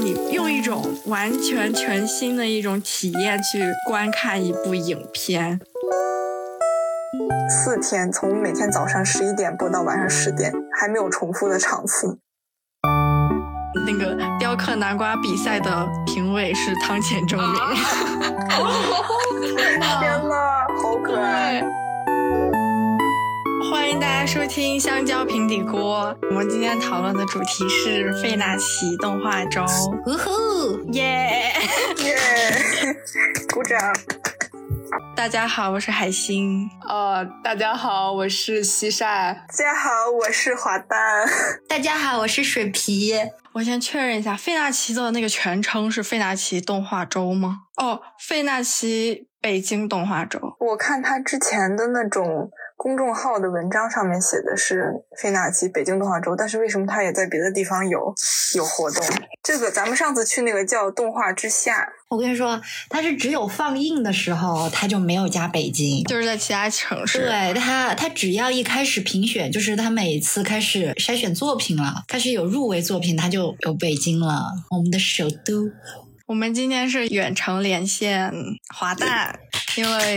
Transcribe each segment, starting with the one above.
让你用一种完全全新的一种体验去观看一部影片。四天，从每天早上十一点播到晚上十点，还没有重复的场次。那个雕刻南瓜比赛的评委是汤浅证明。天呐，好可爱！大家收听香蕉平底锅。我们今天讨论的主题是费纳奇动画周。呜呼，耶耶！鼓掌。大家好，我是海星。呃，大家好，我是西晒。大家好，我是华蛋。大家好，我是水皮。我先确认一下，费纳奇的那个全称是费纳奇动画周吗？哦，费纳奇北京动画周。我看他之前的那种。公众号的文章上面写的是费纳奇北京动画周，但是为什么他也在别的地方有有活动？这个咱们上次去那个叫动画之夏，我跟你说，它是只有放映的时候，它就没有加北京，就是在其他城市。对它，它只要一开始评选，就是它每次开始筛选作品了，开始有入围作品，它就有北京了，我们的首都。我们今天是远程连线华大，因为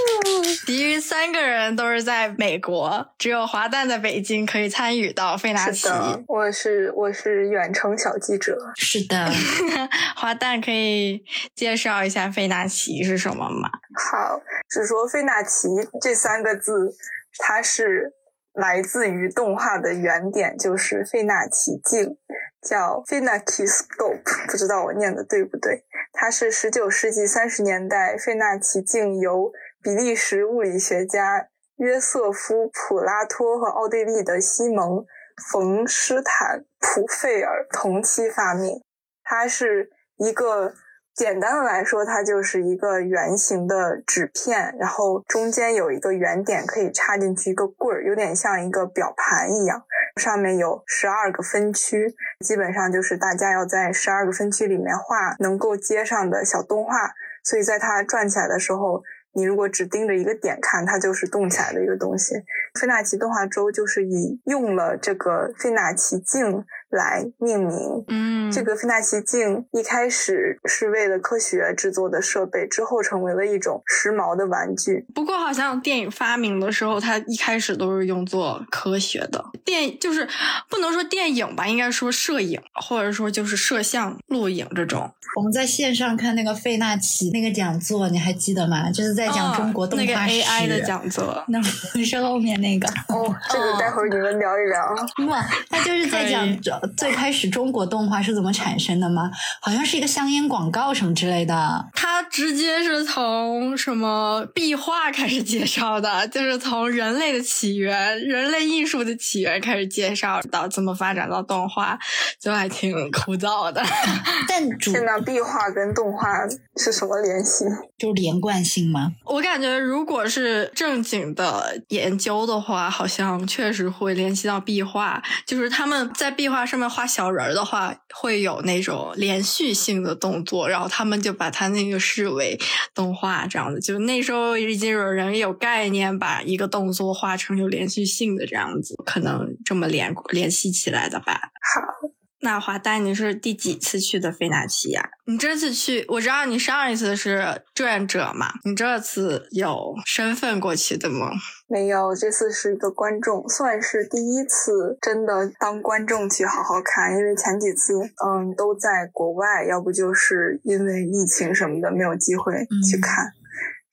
其余三个人都是在美国，只有华诞在北京可以参与到费纳奇。我是我是远程小记者。是的，华诞可以介绍一下费纳奇是什么吗？好，只说费纳奇这三个字，它是来自于动画的原点，就是费纳奇镜。叫 f i n a k i Scope，不知道我念的对不对？它是十九世纪三十年代费纳奇镜由比利时物理学家约瑟夫·普拉托和奥地利的西蒙·冯施坦·普费尔同期发明。它是一个。简单的来说，它就是一个圆形的纸片，然后中间有一个圆点，可以插进去一个棍儿，有点像一个表盘一样。上面有十二个分区，基本上就是大家要在十二个分区里面画能够接上的小动画。所以在它转起来的时候，你如果只盯着一个点看，它就是动起来的一个东西。费纳奇动画周就是以用了这个费纳奇镜。来命名，嗯，这个费纳奇镜一开始是为了科学制作的设备，之后成为了一种时髦的玩具。不过，好像电影发明的时候，它一开始都是用作科学的电，就是不能说电影吧，应该说摄影，或者说就是摄像、录影这种。我们在线上看那个费纳奇那个讲座，你还记得吗？就是在讲中国动画史。那个 AI 的讲座，那不是后面那个。哦，这个待会儿你们聊一聊。不，他就是在讲最开始中国动画是怎么产生的吗？好像是一个香烟广告什么之类的。它直接是从什么壁画开始介绍的，就是从人类的起源、人类艺术的起源开始介绍，到怎么发展到动画，就还挺枯燥的。但主现在壁画跟动画是什么联系？就连贯性吗？我感觉如果是正经的研究的话，好像确实会联系到壁画，就是他们在壁画上面画小人儿的话，会有那种连续性的动作，然后他们就把它那个视为动画这样子。就那时候已经有人有概念，把一个动作画成有连续性的这样子，可能这么连联系起来的吧。好。那华丹，你是第几次去的费纳奇呀？你这次去，我知道你上一次是志愿者嘛，你这次有身份过去的吗？没有，这次是一个观众，算是第一次真的当观众去好好看，因为前几次嗯都在国外，要不就是因为疫情什么的没有机会去看。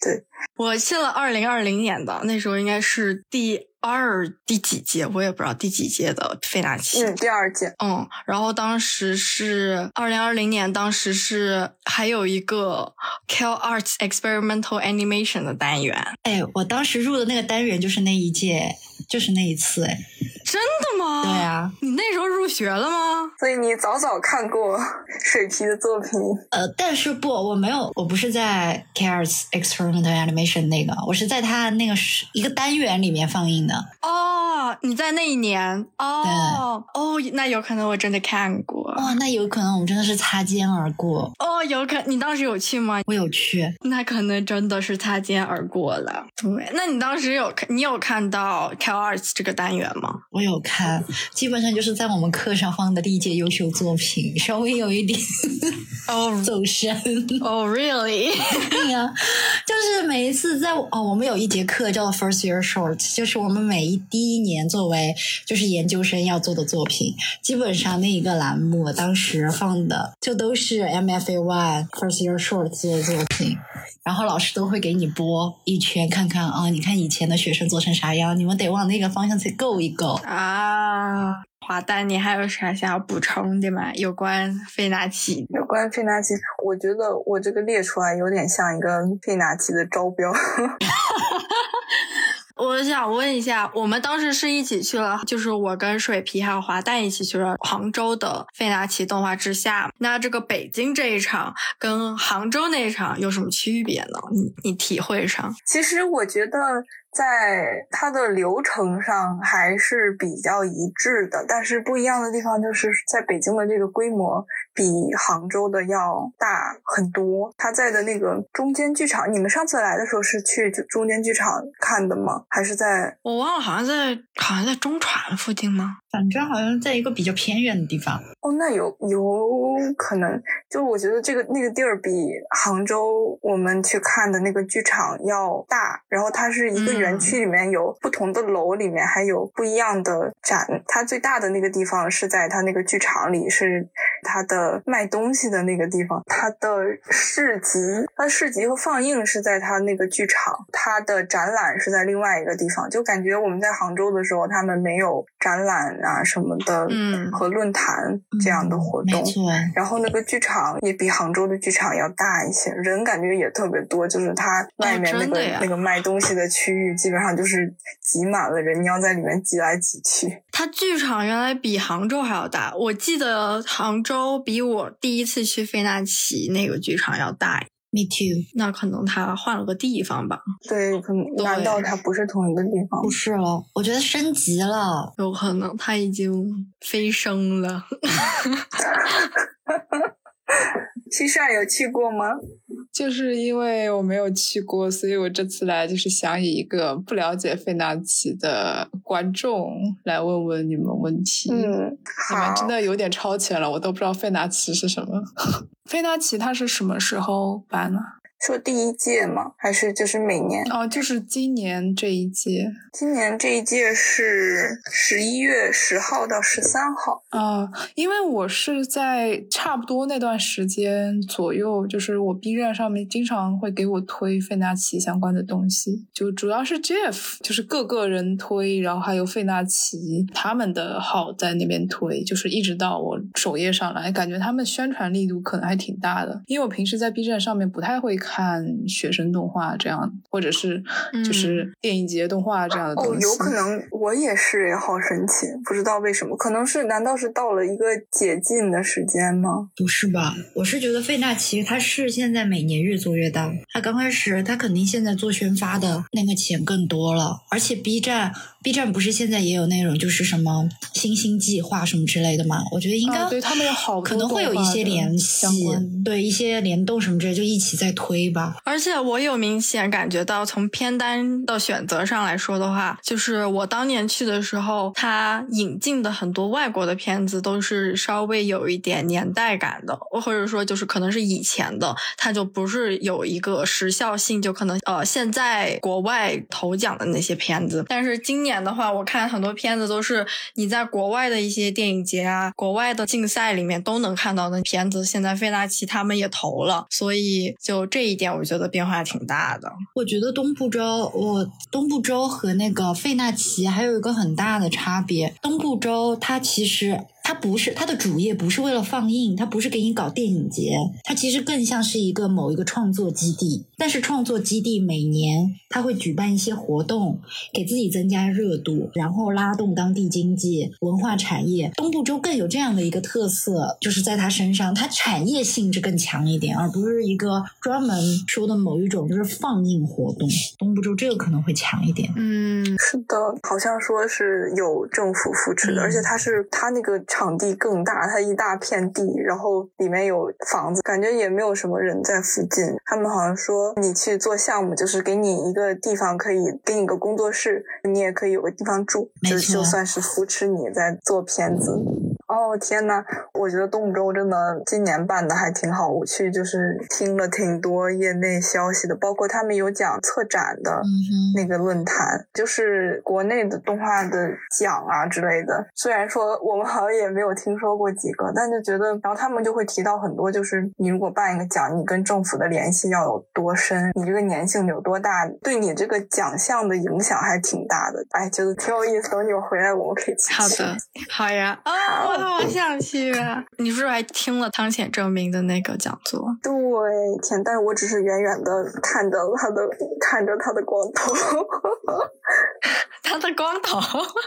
对我去了二零二零年的，那时候应该是第。二第几届？我也不知道第几届的费纳奇，嗯，第二届，嗯，然后当时是二零二零年，当时是还有一个 Cal Arts Experimental Animation 的单元，哎，我当时入的那个单元就是那一届，就是那一次，哎，真的吗？对啊，你那时候入学了吗？所以你早早看过水皮的作品，呃，但是不，我没有，我不是在 Cal Arts Experimental Animation 那个，我是在他那个一个单元里面放映的。哦，你在那一年哦哦，那有可能我真的看过。哦，那有可能我们真的是擦肩而过。哦，有可你当时有去吗？我有去，那可能真的是擦肩而过了。对，那你当时有看，你有看到 CalArts 这个单元吗？我有看，基本上就是在我们课上放的历届优秀作品，稍微有一点哦 走神。哦，really？对呀，就是每一次在哦，我们有一节课叫做 First Year Short，就是我们每一第一年作为就是研究生要做的作品，基本上那一个栏目当时放的就都是 MFA One First Year Short 做的作品，然后老师都会给你播一圈，看看啊，你看以前的学生做成啥样，你们得往那个方向去够一够。啊，华丹，你还有啥想要补充的吗？有关费纳奇？有关费纳奇，我觉得我这个列出来有点像一个费纳奇的招标。我想问一下，我们当时是一起去了，就是我跟水皮还有华诞一起去了杭州的费纳奇动画之夏。那这个北京这一场跟杭州那一场有什么区别呢？你你体会上？其实我觉得。在它的流程上还是比较一致的，但是不一样的地方就是在北京的这个规模比杭州的要大很多。他在的那个中间剧场，你们上次来的时候是去中间剧场看的吗？还是在？我忘了，好像在好像在中传附近吗？反正好像在一个比较偏远的地方。哦，那有有可能，就我觉得这个那个地儿比杭州我们去看的那个剧场要大，然后它是一个。园区里面有不同的楼，里面还有不一样的展。它最大的那个地方是在它那个剧场里，是它的卖东西的那个地方。它的市集，它的市集和放映是在它那个剧场，它的展览是在另外一个地方。就感觉我们在杭州的时候，他们没有展览啊什么的，嗯，和论坛这样的活动。然后那个剧场也比杭州的剧场要大一些，人感觉也特别多，就是它外面那个那个卖东西的区域。基本上就是挤满了人，你要在里面挤来挤去。它剧场原来比杭州还要大，我记得杭州比我第一次去费纳奇那个剧场要大。Me too。那可能他换了个地方吧？对，可能难道他不是同一个地方？不是了，我觉得升级了，有可能他已经飞升了。西晒有去过吗？就是因为我没有去过，所以我这次来就是想以一个不了解费纳奇的观众来问问你们问题。嗯，你们真的有点超前了，我都不知道费纳奇是什么。费纳奇他是什么时候办呢？说第一届吗？还是就是每年？哦，就是今年这一届。今年这一届是十一月十号到十三号。啊，因为我是在差不多那段时间左右，就是我 B 站上面经常会给我推费纳奇相关的东西，就主要是 Jeff，就是各个人推，然后还有费纳奇他们的号在那边推，就是一直到我首页上来，感觉他们宣传力度可能还挺大的。因为我平时在 B 站上面不太会看。看学生动画这样，或者是就是电影节动画这样的东西。哦，有可能 我也是，也好神奇，不知道为什么，可能是难道是到了一个解禁的时间吗？不是吧？我是觉得费纳奇他是现在每年越做越大，他刚开始他肯定现在做宣发的那个钱更多了，而且 B 站。B 站不是现在也有那种就是什么星星计划什么之类的吗？我觉得应该对他们有好可能会有一些联系，对一些联动什么之类就一起在推吧。而且我有明显感觉到，从片单的选择上来说的话，就是我当年去的时候，他引进的很多外国的片子都是稍微有一点年代感的，或者说就是可能是以前的，它就不是有一个时效性，就可能呃现在国外投奖的那些片子，但是今年。年的话，我看很多片子都是你在国外的一些电影节啊、国外的竞赛里面都能看到的片子。现在费纳奇他们也投了，所以就这一点，我觉得变化挺大的。我觉得东部州，我东部州和那个费纳奇还有一个很大的差别。东部州它其实。它不是它的主业，不是为了放映，它不是给你搞电影节，它其实更像是一个某一个创作基地。但是创作基地每年它会举办一些活动，给自己增加热度，然后拉动当地经济、文化产业。东部州更有这样的一个特色，就是在它身上，它产业性质更强一点，而不是一个专门说的某一种就是放映活动。东部州这个可能会强一点。嗯，是的，好像说是有政府扶持的，而且它是它那个。场地更大，它一大片地，然后里面有房子，感觉也没有什么人在附近。他们好像说你去做项目，就是给你一个地方可以给你个工作室，你也可以有个地方住，就就算是扶持你在做片子。哦天呐，我觉得动物周真的今年办的还挺好，我去就是听了挺多业内消息的，包括他们有讲策展的那个论坛，就是国内的动画的奖啊之类的。虽然说我们好像也没有听说过几个，但就觉得，然后他们就会提到很多，就是你如果办一个奖，你跟政府的联系要有多深，你这个粘性有多大，对你这个奖项的影响还挺大的。哎，觉得挺有意思，等你们回来我们可以去。好的，好呀，啊。好想去啊！你是不是还听了汤浅证明的那个讲座？对，天，但是我只是远远的看着他的，看着他的光头。他的光头，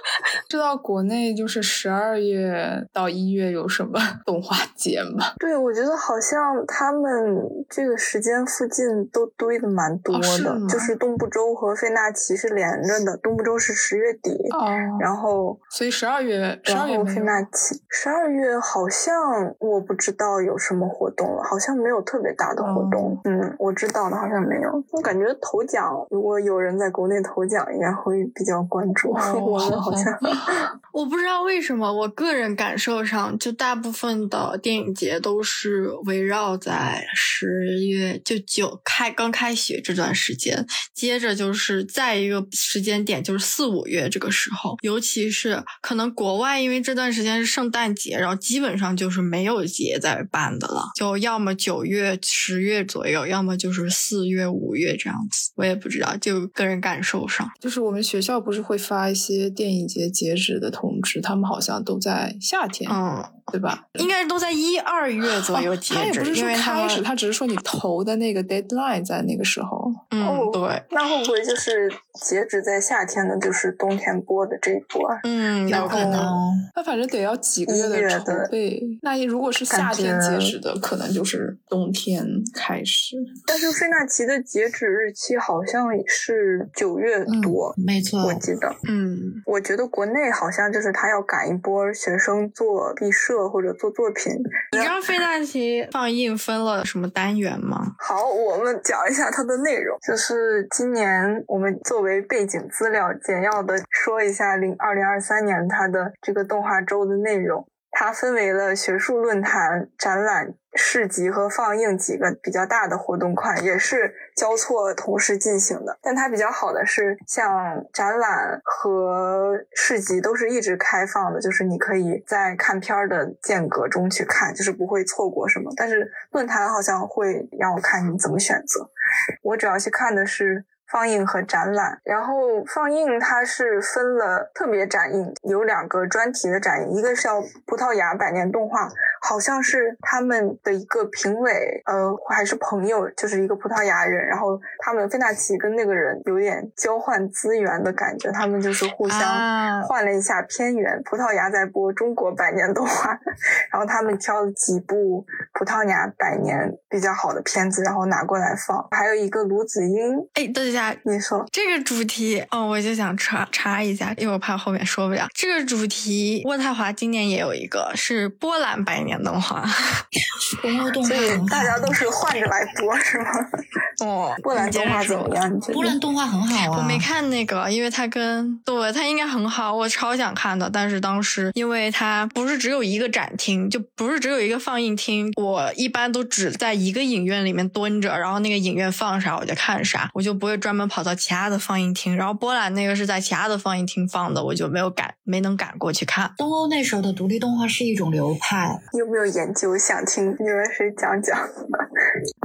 知道国内就是十二月到一月有什么动画节吗？对，我觉得好像他们这个时间附近都堆的蛮多的，就是东部州和费纳奇是连着的，东部州是十月底，哦，然后所以十二月，然后费纳奇十二月好像我不知道有什么活动了，好像没有特别大的活动，嗯，我知道的好像没有，我感觉头奖如果有人在国内头奖，应该会比较。关注 我们好像，我不知道为什么，我个人感受上，就大部分的电影节都是围绕在十月就九开刚开学这段时间，接着就是在一个时间点就是四五月这个时候，尤其是可能国外因为这段时间是圣诞节，然后基本上就是没有节在办的了，就要么九月十月左右，要么就是四月五月这样子，我也不知道，就个人感受上，就是我们学校不是。会发一些电影节截止的通知，他们好像都在夏天。嗯。对吧？应该都在一二月左右截止。他也不是说开始，他只是说你投的那个 deadline 在那个时候。嗯，对。那会不会就是截止在夏天的，就是冬天播的这一波？嗯，有可能。那反正得要几个月的筹备。那如果是夏天截止的，可能就是冬天开始。但是费纳奇的截止日期好像是九月多，没错，我记得。嗯，我觉得国内好像就是他要赶一波学生做毕设。或者做作品，你知道费纳奇放映分了什么单元吗？好，我们讲一下它的内容。就是今年我们作为背景资料，简要的说一下零二零二三年它的这个动画周的内容。它分为了学术论坛、展览。市集和放映几个比较大的活动块也是交错同时进行的，但它比较好的是，像展览和市集都是一直开放的，就是你可以在看片儿的间隔中去看，就是不会错过什么。但是论坛好像会让我看你怎么选择，我主要去看的是。放映和展览，然后放映它是分了特别展映，有两个专题的展映，一个是叫葡萄牙百年动画，好像是他们的一个评委，呃，还是朋友，就是一个葡萄牙人，然后他们费纳奇跟那个人有点交换资源的感觉，他们就是互相换了一下片源，葡萄牙在播中国百年动画，然后他们挑了几部葡萄牙百年比较好的片子，然后拿过来放，还有一个卢子英，哎，等一下。你说这个主题哦，我就想查查一下，因为我怕后面说不了。这个主题，渥太华今年也有一个是波兰百年 动画，所以大家都是换着来播，是吗？哦，波兰动画怎么样？波兰动画很好啊，我没看那个，因为它跟对它应该很好，我超想看的。但是当时因为它不是只有一个展厅，就不是只有一个放映厅，我一般都只在一个影院里面蹲着，然后那个影院放啥我就看啥，我就不会专。专门跑到其他的放映厅，然后波兰那个是在其他的放映厅放的，我就没有赶，没能赶过去看。东欧那时候的独立动画是一种流派，有没有研究？想听你们谁讲讲？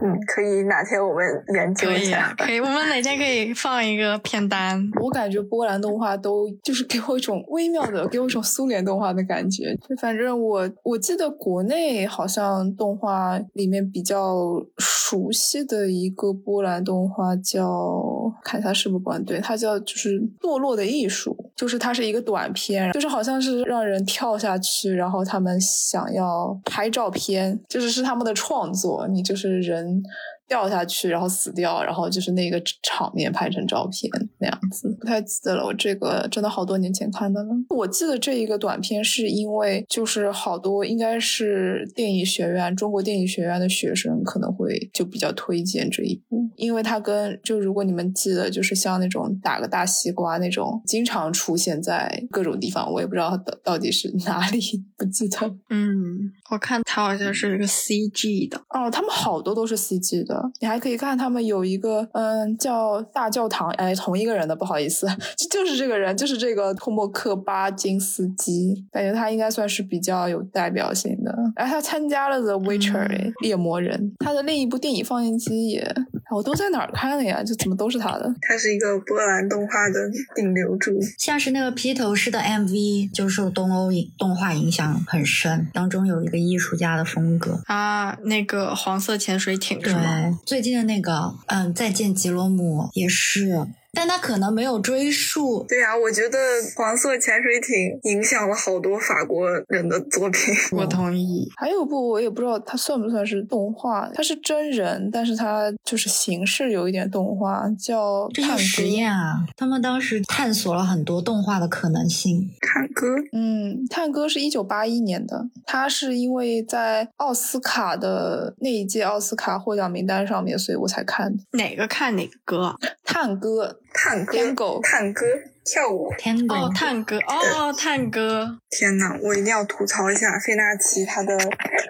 嗯，可以，哪天我们研究一下。可以，我们哪天可以放一个片单？我感觉波兰动画都就是给我一种微妙的，给我一种苏联动画的感觉。就反正我我记得国内好像动画里面比较熟悉的一个波兰动画叫。看一下是不是关对，它叫就是堕落的艺术，就是它是一个短片，就是好像是让人跳下去，然后他们想要拍照片，就是是他们的创作，你就是人掉下去，然后死掉，然后就是那个场面拍成照片那样子，不太记得了。我这个真的好多年前看的了。我记得这一个短片是因为就是好多应该是电影学院，中国电影学院的学生可能会就比较推荐这一部，因为它跟就如果你们记得，就是像那种打个大西瓜那种，经常出现在各种地方，我也不知道到到底是哪里，不记得。嗯，我看它好像是一个 CG 的。哦，他们好多都是 CG 的，你还可以看他们有一个嗯叫大教堂，哎，同一个人的，不好意思，就就是这个人，就是这个托莫克巴金斯基，感觉他应该算是比较有代表性的。哎，他参加了 The Witcher，哎，猎魔人，他的另一部电影放映机也，我都在哪儿看的呀？就怎么都是他的？他是一个波兰动画的顶流主，像是那个披头士的 MV 就受东欧影动画影响很深，当中有一个艺术家的风格啊，那个黄色潜水艇对是吗？，最近的那个嗯，再见吉罗姆也是，但他可能没有追溯。对呀、我觉得黄色潜水艇影响了好多法国人的作品。我同意。还有部我也不知道它算不算是动画，它是真人，但是它就是形式有一点动画，叫这探戈是实验啊！他们当时探索了很多动画的可能性。探戈，嗯，探戈是一九八一年的，它是因为在奥斯卡的那一届奥斯卡获奖名单上面，所以我才看的。哪个看哪个歌？探戈探戈，Tango 探戈，跳舞。Tango，、哦，探戈，哦，探戈。天呐，我一定要吐槽一下费纳奇他的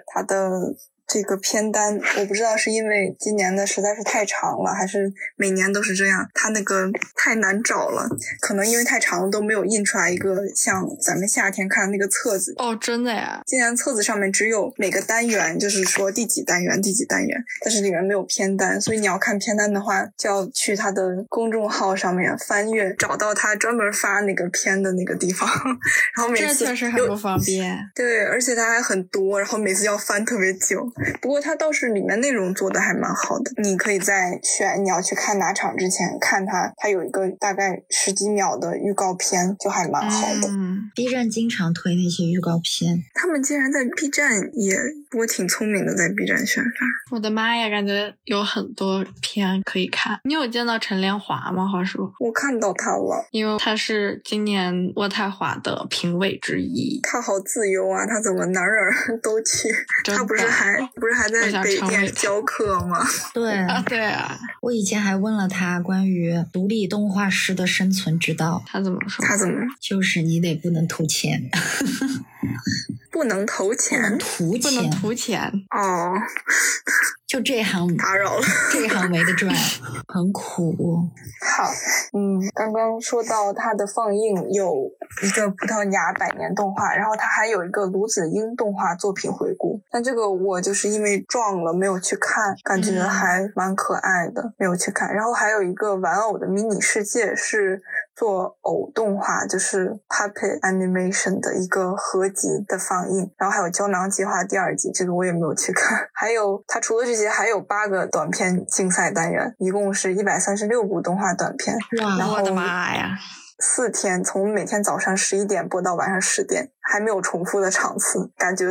他的这个片单，我不知道是因为今年的实在是太长了，还是每年都是这样，它那个太难找了，可能因为太长了都没有印出来一个像咱们夏天看的那个册子。哦，真的呀？今年册子上面只有每个单元，就是说第几单元、第几单元，但是里面没有片单，所以你要看片单的话，就要去他的公众号上面翻阅，找到他专门发那个片的那个地方，然后每这次确实很有不方便。对，而且它还很多，然后每次要翻特别久。不过它倒是里面内容做的还蛮好的，你可以在选你要去看哪场之前看它，它有一个大概十几秒的预告片，就还蛮好的。嗯，B 站经常推那些预告片，他们竟然在 B 站也，不过挺聪明的，在 B 站宣发。我的妈呀，感觉有很多片可以看。你有见到陈莲华吗？话说，我看到他了，因为他是今年渥太华的评委之一。他好自由啊，他怎么哪儿哪儿 都去？他不是还不是还在北电教课吗？对啊，对啊，我以前还问了他关于独立动画师的生存之道，他怎么说？他怎么就是你得不能偷钱，不能投钱？不能钱，图钱。哦，就这行打扰了。这行没得赚，很苦。好，嗯，刚刚说到它的放映有一个葡萄牙百年动画，然后它还有一个卢子英动画作品回顾，但这个我就是因为撞了没有去看，感觉嗯还蛮可爱的，没有去看。然后还有一个玩偶的迷你世界是做偶动画，就是 puppet animation 的一个合集的放映，然后还有胶囊计划第二季，这个我也没有去看。还有它除了这些，还有八个短片竞赛单元，一共是一百三十六部动画短片，然哇，后我的妈呀！四天，从每天早上十一点播到晚上十点，还没有重复的场次，感觉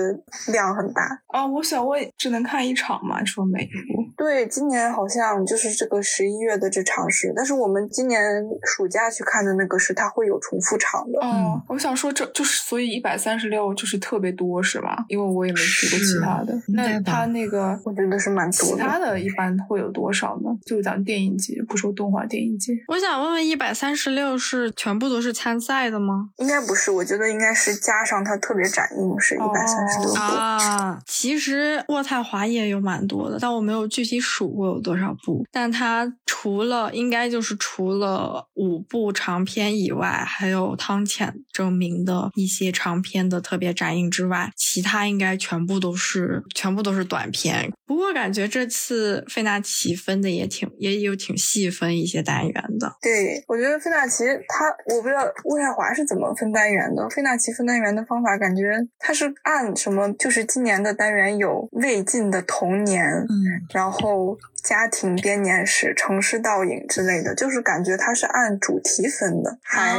量很大。啊，我想问，只能看一场吗？说每一部？对，今年好像就是这个十一月的这场是，但是我们今年暑假去看的那个是它会有重复场的。哦，我想说这就是，所以一百三十六就是特别多是吧？因为我也没去过其他的。那应该吧他那个我觉得是蛮多的其他的一般会有多少呢？就是咱们电影节，不说动画电影节。我想问问，一百三十六是全部都是参赛的吗？应该不是，我觉得应该是加上它特别展映是一百三十六部。啊，其实渥太华也有蛮多的，但我没有具体数过有多少部。但它除了应该就是除了五部长篇以外，还有汤浅证明的一些长篇的特别展映之外，其他应该全部都是全部都是短片。不过感觉这次费纳奇分的也挺也有挺细分一些单元的。对，我觉得费纳奇他，我不知道渥太华是怎么分单元的。费纳奇分单元的方法，感觉他是按什么，就是今年的单元有魏晋的童年，嗯，然后家庭编年史、城市倒影之类的，就是感觉它是按主题分的，还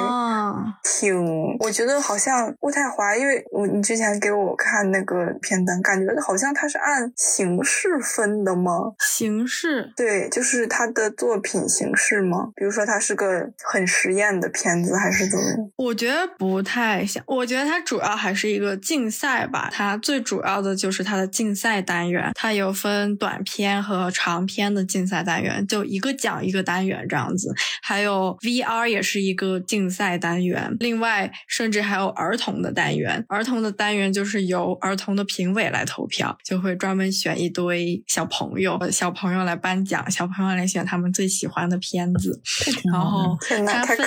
挺，我觉得好像渥太华，因为我你之前给我看那个片单，感觉好像它是按形式分的吗？形式，对，就是它的作品形式吗？比如说它是个很实验的片子，还是怎么？我觉得不太像，我觉得它主要还是一个竞赛吧，它最主要的就是它的竞赛单元，它有分短片和长片的竞赛单元，就一个奖一个单元这样子，还有 VR 也是一个竞赛单元，另外甚至还有儿童的单元，儿童的单元就是由儿童的评委来投票，就会专门选一堆小朋友，小朋友来颁奖，小朋友来选他们最喜欢的片子，然后他分，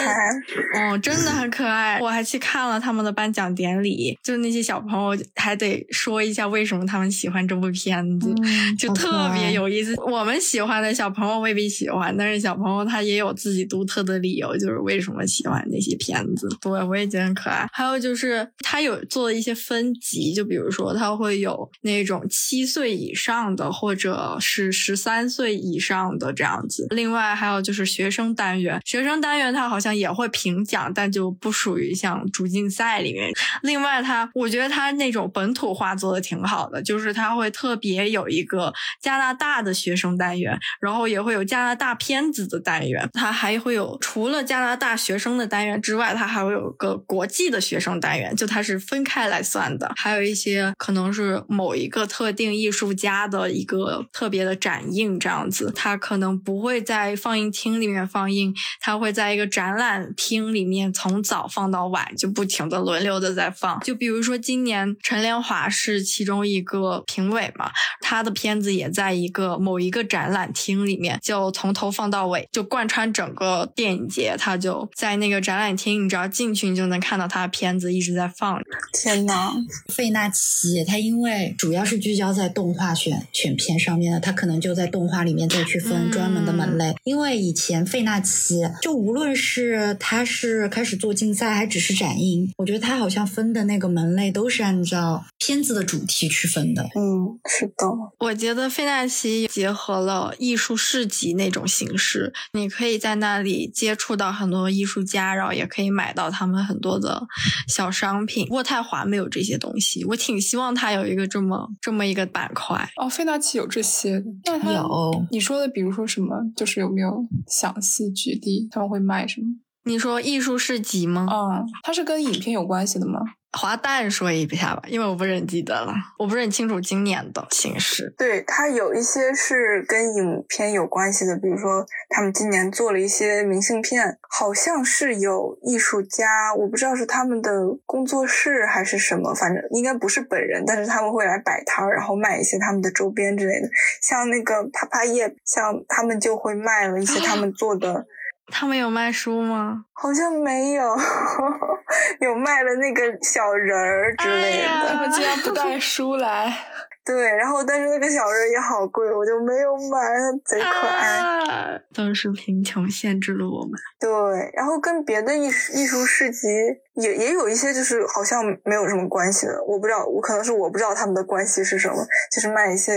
哦，真的很可爱，我还去看了他们的颁奖典礼，就那些小朋友还得说一下为什么他们喜欢这部片子，就特别有意思。我们很喜欢的小朋友未必喜欢，但是小朋友他也有自己独特的理由，就是为什么喜欢那些片子。对，我也觉得很可爱。还有就是他有做一些分级，就比如说他会有那种七岁以上的，或者是十三岁以上的这样子。另外还有就是学生单元，学生单元他好像也会评奖，但就不属于像主竞赛里面。另外他，我觉得他那种本土化做的挺好的，就是他会特别有一个加拿大的学生单元，然后也会有加拿大片子的单元，它还会有除了加拿大学生的单元之外，它还会有个国际的学生单元，就它是分开来算的。还有一些可能是某一个特定艺术家的一个特别的展映这样子，他可能不会在放映厅里面放映，他会在一个展览厅里面从早放到晚，就不停的轮流的在放。就比如说今年陈连华是其中一个评委嘛，他的片子也在一个某一个展览厅里面，就从头放到尾，就贯穿整个电影节，他就在那个展览厅，你只要进去，你就能看到他的片子一直在放。天呐，费纳奇他因为主要是聚焦在动画选选片上面的，他可能就在动画里面再去分专门的门类。因为以前费纳奇就无论是他是开始做竞赛，还只是展映，我觉得他好像分的那个门类都是按照片子的主题去分的。嗯，是的。我觉得费纳奇结合了艺术市集那种形式，你可以在那里接触到很多艺术家，然后也可以买到他们很多的小商品。渥太华没有这些东西，我挺希望它有一个这么这么一个板块。哦，费纳奇有这些，那有你说的，比如说什么，就是有没有详细举例？他们会卖什么？你说艺术市集吗？嗯，它是跟影片有关系的吗？华诞说一下吧，因为我不是很记得了，我不是很清楚今年的形式。对，它有一些是跟影片有关系的，比如说他们今年做了一些明信片，好像是有艺术家，我不知道是他们的工作室还是什么，反正应该不是本人，但是他们会来摆摊，然后卖一些他们的周边之类的，像那个啪啪叶，像他们就会卖了一些他们做的。他们有卖书吗？好像没有，有卖了那个小人儿之类的。他们竟然不带书来。对，然后但是那个小人也好贵，我就没有买，贼可爱。都是贫穷限制了我们。对，然后跟别的艺术艺术市集也也有一些，就是好像没有什么关系的。我不知道，我可能是我不知道他们的关系是什么，就是卖一些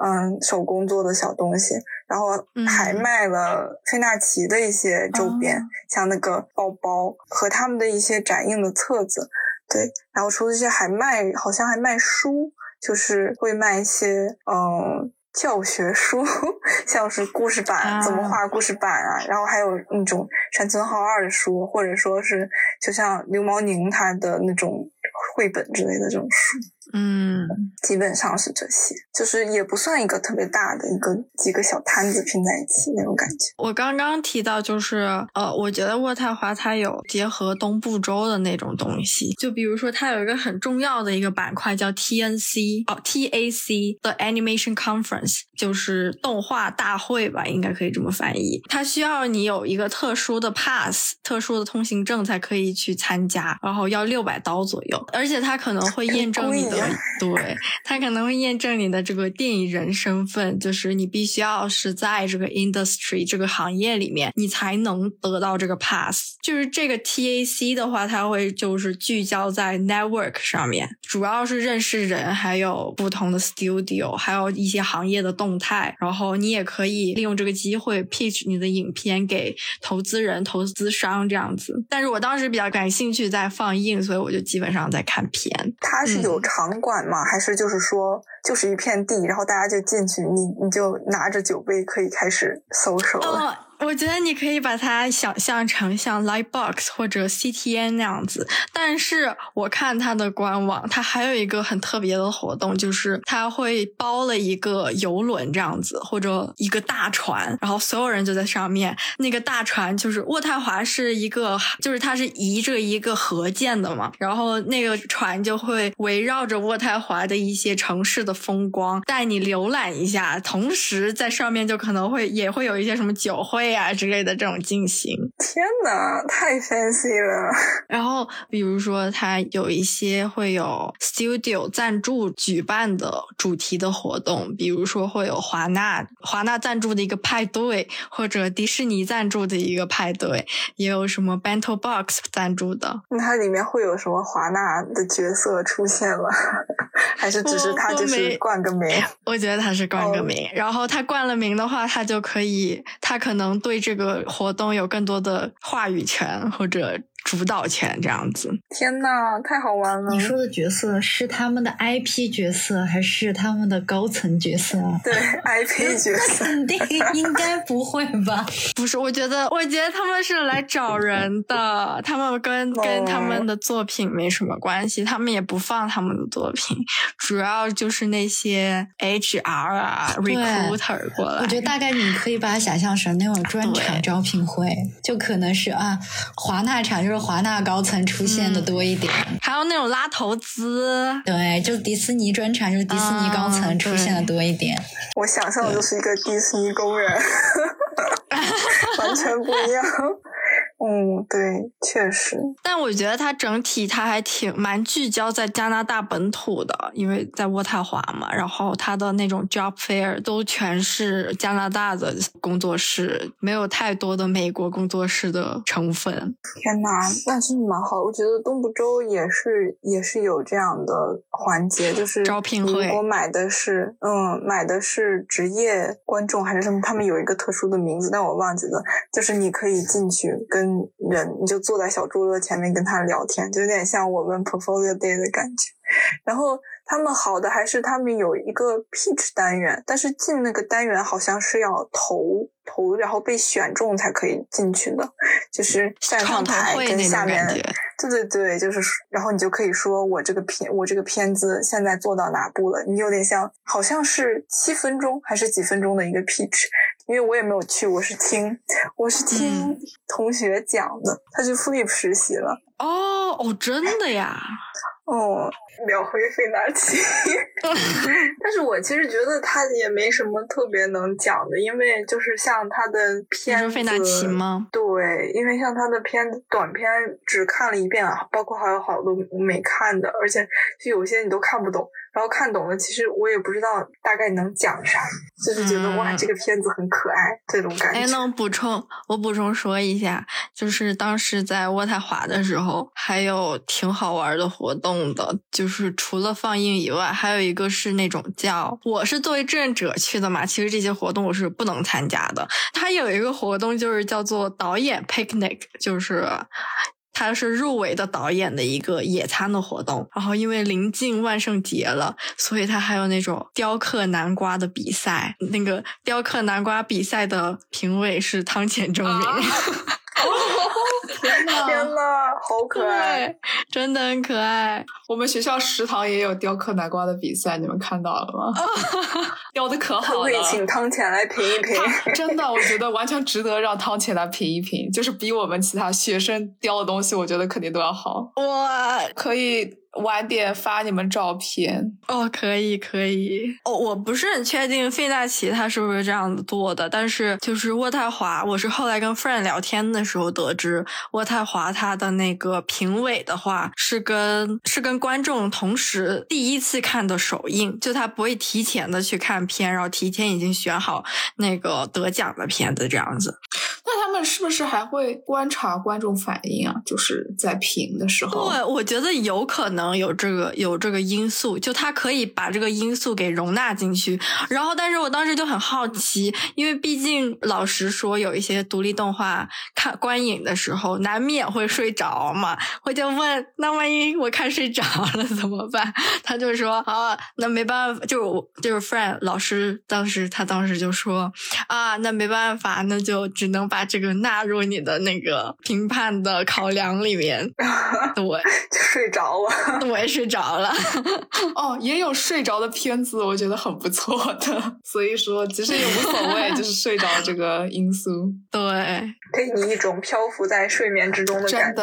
嗯手工做的小东西，然后还卖了费纳奇的一些周边，像那个包包和他们的一些展映的册子。对，然后除了这些还卖，好像还卖书。就是会卖一些嗯教学书，像是故事版怎么画故事版啊，然后还有那种山村浩二的书，或者说是就像刘毛宁他的那种绘本之类的这种书。嗯，基本上是这些，就是也不算一个特别大的一个几个小摊子拼在一起那种感觉。我刚刚提到就是呃，我觉得渥太华它有结合东部州的那种东西，就比如说它有一个很重要的一个板块叫 TNC 哦 TAC 的 Animation Conference，就是动画大会吧，应该可以这么翻译。它需要你有一个特殊的 pass，特殊的通行证才可以去参加，然后要六百刀左右，而且它可能会验证你的。对，它可能会验证你的这个电影人身份，就是你必须要是在这个 industry 这个行业里面，你才能得到这个 pass。就是这个 TAC 的话，它会就是聚焦在 network 上面，主要是认识人，还有不同的 studio，还有一些行业的动态。然后你也可以利用这个机会 pitch 你的影片给投资人、投资商这样子。但是我当时比较感兴趣在放映，所以我就基本上在看片。它是有场馆吗？还是就是说就是一片地，然后大家就进去，你你就拿着酒杯可以开始搜手了？我觉得你可以把它想象成像 Lightbox 或者 CTN 那样子，但是我看它的官网，它还有一个很特别的活动，就是它会包了一个游轮这样子，或者一个大船，然后所有人就在上面。那个大船就是渥太华是一个，就是它是移着一个河建的嘛，然后那个船就会围绕着渥太华的一些城市的风光带你浏览一下，同时在上面就可能会也会有一些什么酒会。呀之类的这种进行，天哪，太 fancy 了。然后比如说，它有一些会有 studio 赞助举办的主题的活动，比如说会有华纳华纳赞助的一个派对，或者迪士尼赞助的一个派对，也有什么 Bento Box 赞助的。那它里面会有什么华纳的角色出现吗，还是只是他就是冠个名？我觉得他是冠个名。然后他冠了名的话，他就可以，他可能。对这个活动有更多的话语权，或者。主导权这样子，天呐，太好玩了！你说的角色是他们的 IP 角色，还是他们的高层角色？对，IP 角色，肯定 应该不会吧？不是，我觉得，我觉得他们是来找人的，他们跟跟他们的作品没什么关系，他们也不放他们的作品，主要就是那些 HR 啊，recruiter 过来。我觉得大概你可以把它想象成那种专场招聘会，就可能是啊，华纳场。就是华纳高层出现的多一点，还有那种拉投资，对，就迪士尼专场，就是迪士尼高层出现的多一点。我想象的就是一个迪士尼工人，完全不一样。嗯，对，确实。但我觉得它整体它还挺蛮聚焦在加拿大本土的，因为在渥太华嘛。然后它的那种 job fair 都全是加拿大的工作室，没有太多的美国工作室的成分。天呐，那真的蛮好。我觉得东部州也是也是有这样的环节，就是招聘会。如果买的是嗯买的是职业观众还是什么，他们有一个特殊的名字，但我忘记了。就是你可以进去跟。人，你就坐在小桌子前面跟他聊天，就有点像我们 portfolio day 的感觉。然后他们好的还是他们有一个 pitch 单元，但是进那个单元好像是要投投，然后被选中才可以进去的，就是站上台跟下面，对对对，就是然后你就可以说我这个片我这个片子现在做到哪步了，你有点像好像是七分钟还是几分钟的一个 pitch。因为我也没有去，我是听，我是听同学讲的。他去 Flip 实习了。哦哦，真的呀。哦，秒回费纳奇。但是我其实觉得他也没什么特别能讲的，因为就是像他的片子。费纳奇吗？对，因为像他的片子短片只看了一遍啊，包括还有好多没看的，而且就有些你都看不懂。然后看懂了，其实我也不知道大概能讲啥，就是觉得哇，这个片子很可爱这种感觉。哎，那我补充，我补充说一下，就是当时在渥太华的时候，还有挺好玩的活动的，就是除了放映以外，还有一个是那种叫我是作为志愿者去的嘛，其实这些活动我是不能参加的。它有一个活动就是叫做导演 picnic，就是。他是入围的导演的一个野餐的活动，然后因为临近万圣节了，所以他还有那种雕刻南瓜的比赛。那个雕刻南瓜比赛的评委是汤浅证明。天呐，天呐，好可爱，真的很可爱。我们学校食堂也有雕刻南瓜的比赛，你们看到了吗？雕的可好了，可以请汤浅来评一评。真的，我觉得完全值得让汤浅来评一评，就是比我们其他学生雕的东西，我觉得肯定都要好。哇，可以。晚点发你们照片哦，可以可以哦，我不是很确定费纳奇他是不是这样子做的，但是就是渥太华，我是后来跟 friend 聊天的时候得知，渥太华他的那那个评委的话，是跟是跟观众同时第一次看的首映，就他不会提前的去看片，然后提前已经选好那个得奖的片子这样子。那他们是不是还会观察观众反应啊？就是在评的时候，对，我觉得有可能有这个有这个因素，就他可以把这个因素给容纳进去。然后，但是我当时就很好奇，因为毕竟老实说，有一些独立动画看观影的时候难免会睡着嘛，我就问，那万一我看睡着了怎么办？他就说啊，那没办法，就就是 friend 老师当时他当时就说啊，那没办法，那就只能把这个纳入你的那个评判的考量里面。对，就睡着了。我也睡着了。哦，也有睡着的片子，我觉得很不错的。所以说，其实也无所谓，就是睡着这个因素。对，给你一种漂浮在睡眠之中的感觉。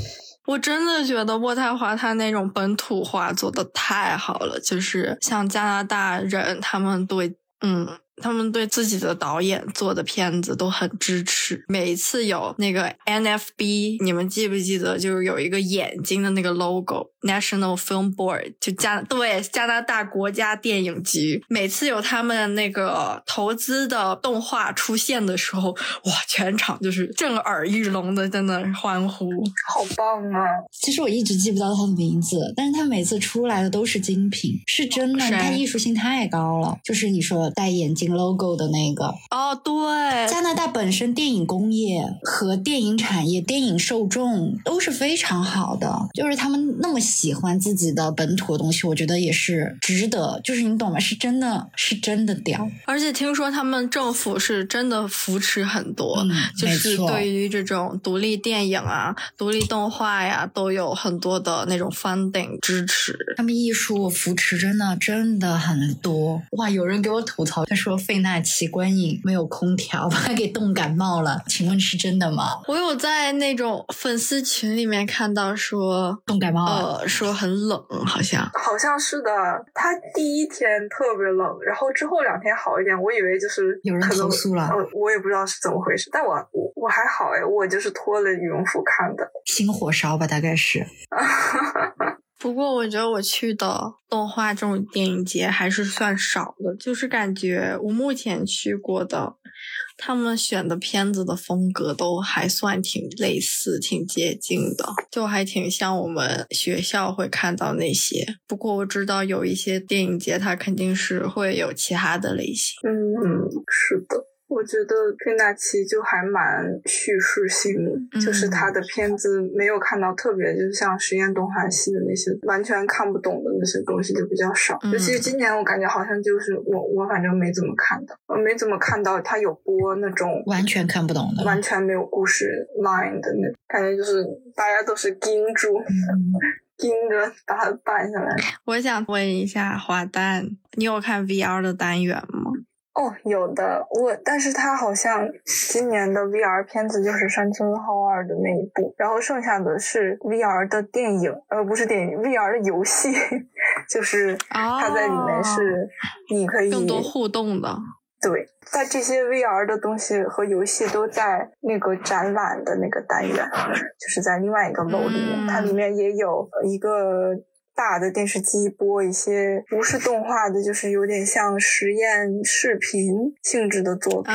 我真的觉得渥太华他那种本土化做的太好了，就是像加拿大人，他们对，嗯。他们对自己的导演做的片子都很支持。每一次有那个 NFB，你们记不记得？就是有一个眼睛的那个 logo，National Film Board，就加对加拿大国家电影局。每次有他们那个投资的动画出现的时候，哇，全场就是震耳欲聋的在那欢呼，好棒啊！其实我一直记不到他的名字，但是他每次出来的都是精品，是真的，他艺术性太高了。就是你说戴眼镜。Logo 的那个哦，对，加拿大本身电影工业和电影产业、电影受众都是非常好的，就是他们那么喜欢自己的本土的东西，我觉得也是值得。就是你懂吗？是真的是真的屌。而且听说他们政府是真的扶持很多，就是对于这种独立电影啊、独立动画呀，都有很多的那种 funding 支持。他们艺术扶持真的真的很多。哇，有人给我吐槽，他说。费纳奇观影没有空调，把他给冻感冒了。请问是真的吗？我有在那种粉丝群里面看到说冻感冒，呃，说很冷，好像好像是的。他第一天特别冷，然后之后两天好一点。我以为就是有人投诉了，我也不知道是怎么回事。但我我我还好哎，我就是脱了羽绒服看的。心火烧吧，大概是。不过我觉得我去的动画这种电影节还是算少的，就是感觉我目前去过的，他们选的片子的风格都还算挺类似、挺接近的，就还挺像我们学校会看到那些。不过我知道有一些电影节，它肯定是会有其他的类型。嗯，是的。我觉得费纳奇就还蛮叙事性的，就是他的片子没有看到特别，就是像实验动画系的那些完全看不懂的那些东西就比较少。尤其是今年，我感觉好像就是我我反正没怎么看到，我没怎么看到他有播那种完全看不懂的、完全没有故事 line 的那感觉，就是大家都是盯住，盯着把它办下来。我想问一下华诞，你有看 VR 的单元吗？哦，有的我，但是他好像今年的 VR 片子就是山村浩二的那一部，然后剩下的是 VR 的电影，呃，不是电影，VR 的游戏，就是他在里面是你可以更多互动的。对，在这些 VR 的东西和游戏都在那个展览的那个单元，就是在另外一个楼里面，它里面也有一个。大的电视机播一些不是动画的，就是有点像实验视频性质的作品，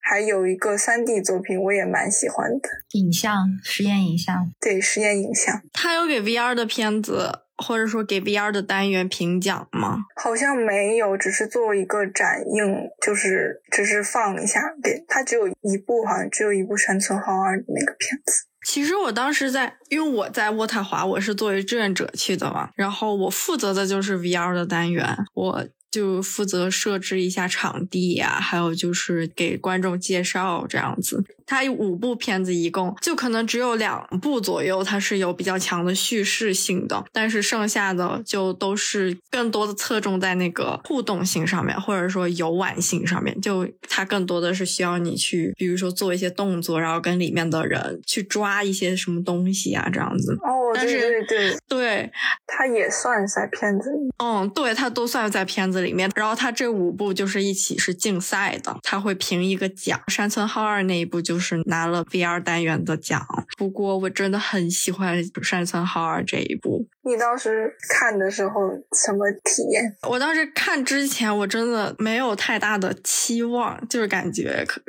还有一个三 D 作品，我也蛮喜欢的。影像实验影像，对实验影像。他有给 VR 的片子，或者说给 VR 的单元评奖吗？好像没有，只是作为一个展映，就是只是放一下。给他只有一部，好像只有一部山村浩二的那个片子。其实我当时在，因为我在渥太华，我是作为志愿者去的嘛，然后我负责的就是 VR 的单元，我就负责设置一下场地呀，还有就是给观众介绍这样子。它有五部片子，一共就可能只有两部左右，它是有比较强的叙事性的，但是剩下的就都是更多的侧重在那个互动性上面，或者说游玩性上面。就它更多的是需要你去，比如说做一些动作，然后跟里面的人去抓一些什么东西啊，这样子。哦，哦，但是对对，对，它也算在片子里。嗯，对，他都算在片子里面。然后他这五部就是一起是竞赛的，他会评一个奖。山村浩二那一部就是拿了 VR 单元的奖。不过我真的很喜欢山村浩二这一部。你当时看的时候什么体验？我当时看之前，我真的没有太大的期望，就是感觉可，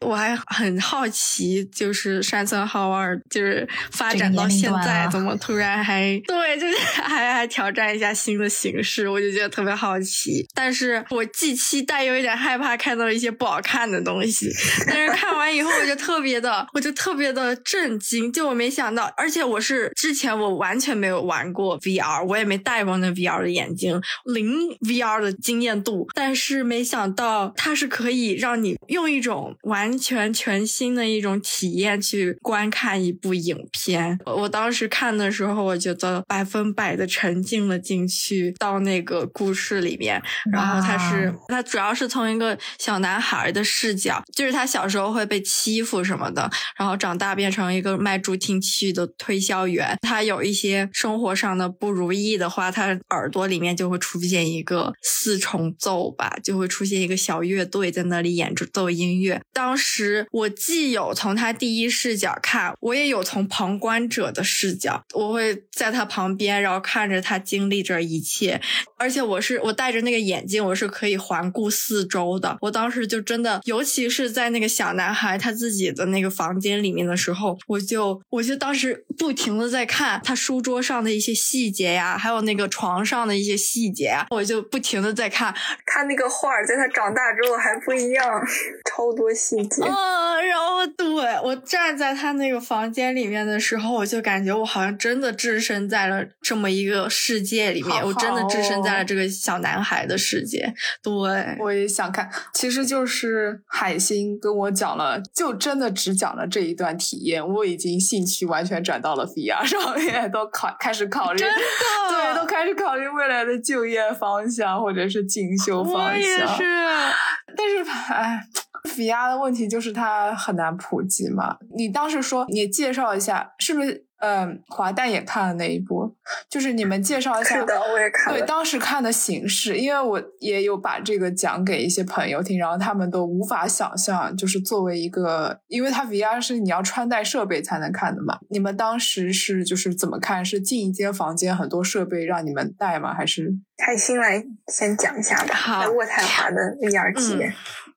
我还很好奇，就是山村浩二就是发展到现在，怎么突然还对，就是还还挑战一下新的形式，我就觉得特别好奇。但是我既期待又有点害怕看到一些不好看的东西。但是看完以后，我就特别的，我就特别的震惊，就我没想到，而且我是之前我完全没有玩过 VR，我也没戴过那 VR 的眼镜，零 VR 的经验度，但是没想到它是可以让你用一种完全全新的一种体验去观看一部影片。我当时看的时候，我觉得百分百的沉浸了进去到那个故事里面，然后它是它主要是从一个小男孩的视角，就是他小时候会被欺负什么的，然后长大变成一个卖助听器的推销员，他有一些生活上的不如意的话，他耳朵里面就会出现一个四重奏吧，就会出现一个小乐队在那里演奏音乐。当时我既有从他第一视角看，我也有从旁观者的视角，我会在他旁边，然后看着他经历这一切。而且我是我戴着那个眼镜，我是可以环顾四周的。我当时就真的，尤其是在那个小男孩他自己的那个房间里面的时候，我就我就当时不停的在看他书桌上的一些细节呀，还有那个床上的一些细节啊，我就不停的在看。他那个画儿在他长大之后还不一样，超多细节。嗯，然后对我站在他那个房间里面的时候，我就感觉我好像真的置身在了这么一个世界里面，好好我真的置身在哦了这个小男孩的世界。对，我也想看，其实就是海星跟我讲了，就真的只讲了这一段体验，我已经兴趣完全转到了 VR 上面，都考开始考虑，真的 对，都开始考虑未来的就业方向或者是进修方向。我也是。但是，哎，VR 的问题就是它很难普及嘛。你当时说你介绍一下，是不是？嗯，华诞也看了那一部，就是你们介绍一下。是的，我也看对，当时看的形式，因为我也有把这个讲给一些朋友听，然后他们都无法想象，就是作为一个，因为它 VR 是你要穿戴设备才能看的嘛。你们当时是就是怎么看？是进一间房间，很多设备让你们带吗？还是？开心来先讲一下吧，好在渥太华的 VR 体验。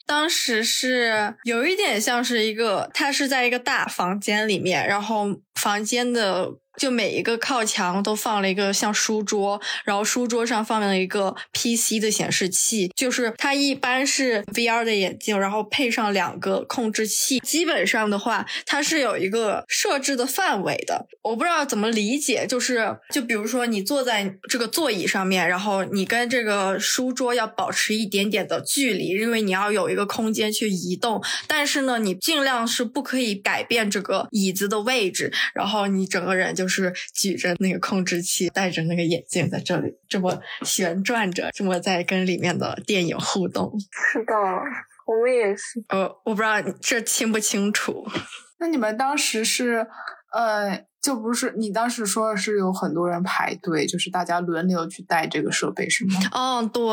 当时是有一点像是一个，他是在一个大房间里面，然后房间的就每一个靠墙都放了一个像书桌，然后书桌上放了一个 PC 的显示器，就是它一般是 VR 的眼镜，然后配上两个控制器。基本上的话，它是有一个设置的范围的，我不知道怎么理解，就是就比如说你坐在这个座椅上面，然后你跟这个书桌要保持一点点的距离，因为你要有一个空间去移动。但是呢，你尽量是不可以改变这个椅子的位置，然后你整个人就举着那个控制器，戴着那个眼镜在这里这么旋转着，这么在跟里面的电影互动。是的，我们也是。呃，我不知道这清不清楚。那你们当时是，呃，就不是你当时说是有很多人排队，就是大家轮流去带这个设备是吗？嗯，对，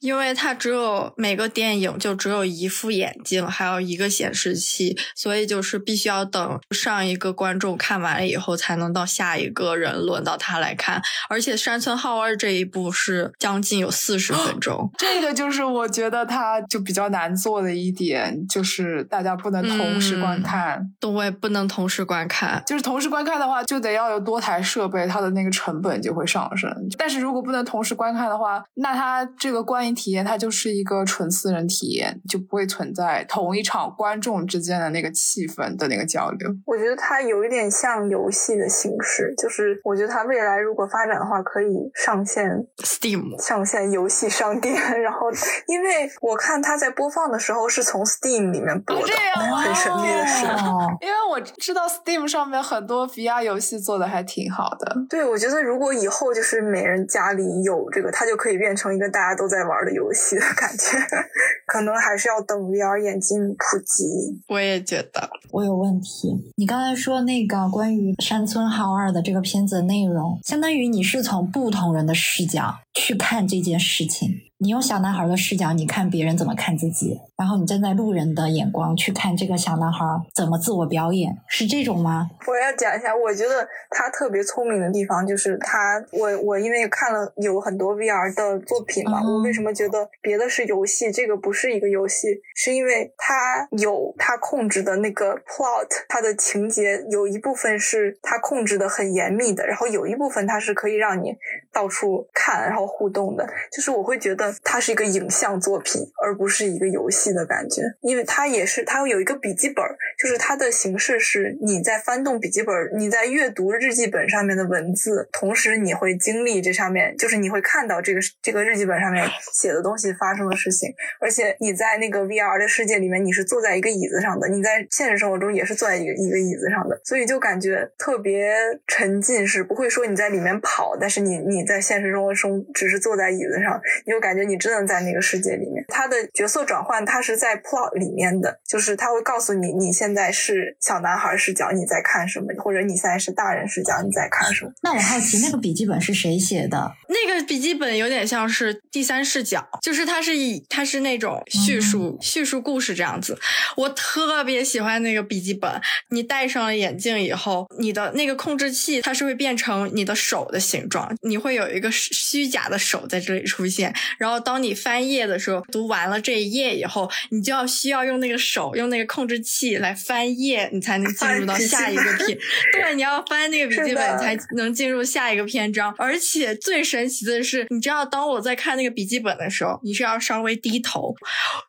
因为它只有每个电影就只有一副眼镜，还有一个显示器，所以就是必须要等上一个观众看完了以后，才能到下一个人轮到他来看。而且山村浩二这一部是将近有四十分钟，这个就是我觉得它就比较难做的一点，就是大家不能同时观看。对，不能同时观看。就是同时观看的话，就得要有多台设备，它的那个成本就会上升。但是如果不能同时观看的话，那它这个观影体验它就是一个纯私人体验，就不会存在同一场观众之间的那个气氛的那个交流。我觉得它有一点像游戏的形式，就是我觉得它未来如果发展的话，可以上线 Steam 上线游戏商店。然后，因为我看它在播放的时候是从 Steam 里面播的，这样吗很神秘的事。哦，因为我知道 Steam 上面很多 VR 游戏做的还挺好的。对，我觉得如果以后就是每人家里有这个，它就可以变成一个大家都在玩的游戏的感觉。可能还是要等 VR 眼镜普及。我也觉得。我有问题，你刚才说那个关于山村浩二的这个片子的内容，相当于你是从不同人的视角去看这件事情。你用小男孩的视角，你看别人怎么看自己，然后你站在路人的眼光去看这个小男孩怎么自我表演，是这种吗？我要讲一下，我觉得他特别聪明的地方就是他，我我因为看了有很多 VR 的作品嘛，我为什么觉得别的是游戏，这个不是一个游戏，是因为他有他控制的那个 plot，他的情节有一部分是他控制的很严密的，然后有一部分他是可以让你到处看然后互动的，就是我会觉得。它是一个影像作品，而不是一个游戏的感觉，因为它也是它有一个笔记本，就是它的形式是你在翻动笔记本，你在阅读日记本上面的文字，同时你会经历这上面，就是你会看到这个这个日记本上面写的东西发生的事情，而且你在那个 VR 的世界里面，你是坐在一个椅子上的，你在现实生活中也是坐在一个一个椅子上的，所以就感觉特别沉浸式，不会说你在里面跑，但是你你在现实生活中只是坐在椅子上，你就感觉。你真的在那个世界里面，他的角色转换，他是在 plot 里面的，就是他会告诉你，你现在是小男孩视角，你在看什么，或者你现在是大人视角，你在看什么。那我好奇，那个笔记本是谁写的？那个笔记本有点像是第三视角，就是它是以它是那种叙述叙述故事这样子。我特别喜欢那个笔记本，你戴上了眼镜以后，你的那个控制器它是会变成你的手的形状，你会有一个虚假的手在这里出现，然后。当你翻页的时候，读完了这一页以后，你就要需要用那个手，用那个控制器来翻页，你才能进入到 下一个篇。对，你要翻那个笔记本才能进入下一个篇章。而且最神奇的是，你知道，当我在看那个笔记本的时候，你是要稍微低头，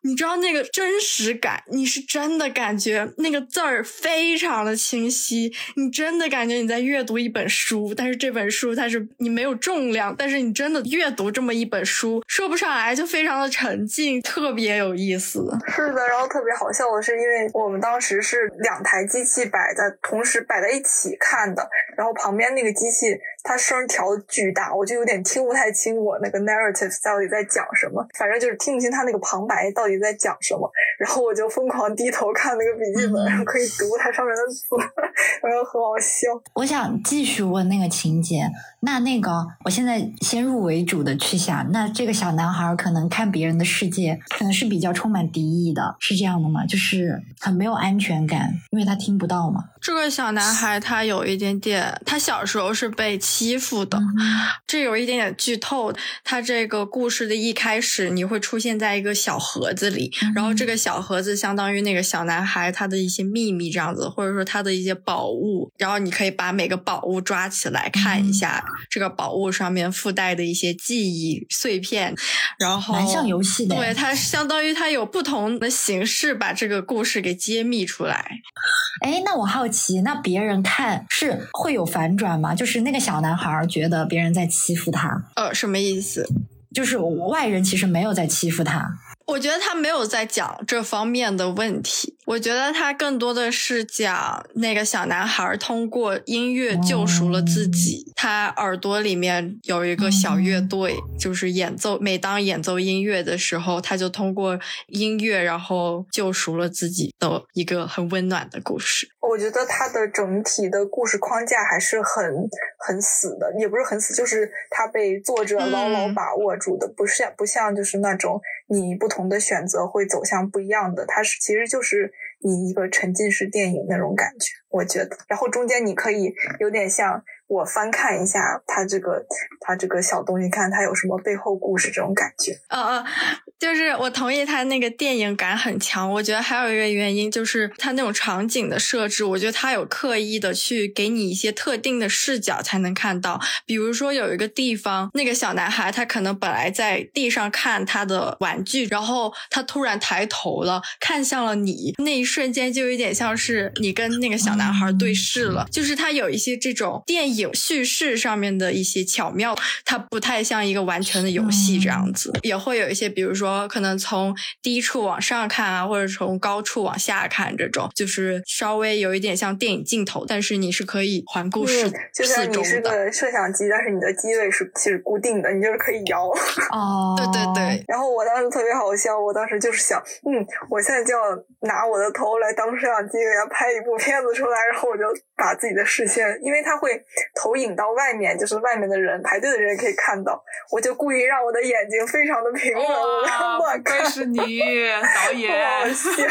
你知道那个真实感，你是真的感觉那个字儿非常的清晰，你真的感觉你在阅读一本书。但是这本书它是你没有重重量，但是你真的阅读这么一本书，说不。上来就非常的沉浸，特别有意思。是的，然后特别好笑的是，因为我们当时是两台机器摆在同时摆在一起看的，然后旁边那个机器。它声调巨大，我就有点听不太清我那个 narrative 到底在讲什么，反正就是听不清他那个旁白到底在讲什么。然后我就疯狂低头看那个笔记本，然后可以读它上面的字，然后很好笑。我想继续问那个情节，那那个我现在先入为主的去想，那这个小男孩可能看别人的世界，可能是比较充满敌意的，是这样的吗？就是很没有安全感，因为他听不到嘛。这个小男孩他有一点点，他小时候是被欺负的，这有一点点剧透。它这个故事的一开始，你会出现在一个小盒子里，然后这个小盒子相当于那个小男孩他的一些秘密这样子，或者说他的一些宝物，然后你可以把每个宝物抓起来看一下，这个宝物上面附带的一些记忆碎片，然后蛮像游戏的，对，它相当于它有不同的形式把这个故事给揭秘出来。哎，那我好奇。那别人看是会有反转吗？就是那个小男孩觉得别人在欺负他，呃，什么意思？就是外人其实没有在欺负他。我觉得他没有在讲这方面的问题，我觉得他更多的是讲那个小男孩通过音乐救赎了自己。他耳朵里面有一个小乐队，就是演奏。每当演奏音乐的时候，他就通过音乐，然后救赎了自己的一个很温暖的故事。我觉得它的整体的故事框架还是很很死的，也不是很死，就是它被作者牢牢把握住的，不像不像就是那种。你不同的选择会走向不一样的，它是其实就是你一个沉浸式电影那种感觉，我觉得。然后中间你可以有点像我翻看一下他这个他这个小东西，看他有什么背后故事这种感觉。嗯嗯。就是我同意他那个电影感很强，我觉得还有一个原因就是他那种场景的设置，我觉得他有刻意的去给你一些特定的视角才能看到。比如说有一个地方，那个小男孩他可能本来在地上看他的玩具，然后他突然抬头了，看向了你，那一瞬间就有点像是你跟那个小男孩对视了。就是他有一些这种电影叙事上面的一些巧妙，它不太像一个完全的游戏这样子，也会有一些，比如说可能从低处往上看啊，或者从高处往下看这种，就是稍微有一点像电影镜头，但是你是可以环顾视嗯，就四周像你是的。个摄像机，但是你的机位是其实固定的，你就是可以摇。哦，对对对，然后我当时特别好笑，我当时就是想，嗯，我现在就要拿我的头来当摄像机，给他拍一部片子出来，然后我就把自己的视线，因为它会投影到外面，就是外面的人排队的人也可以看到，我就故意让我的眼睛非常的平稳，我在哇，乱看，是你导好好演。笑。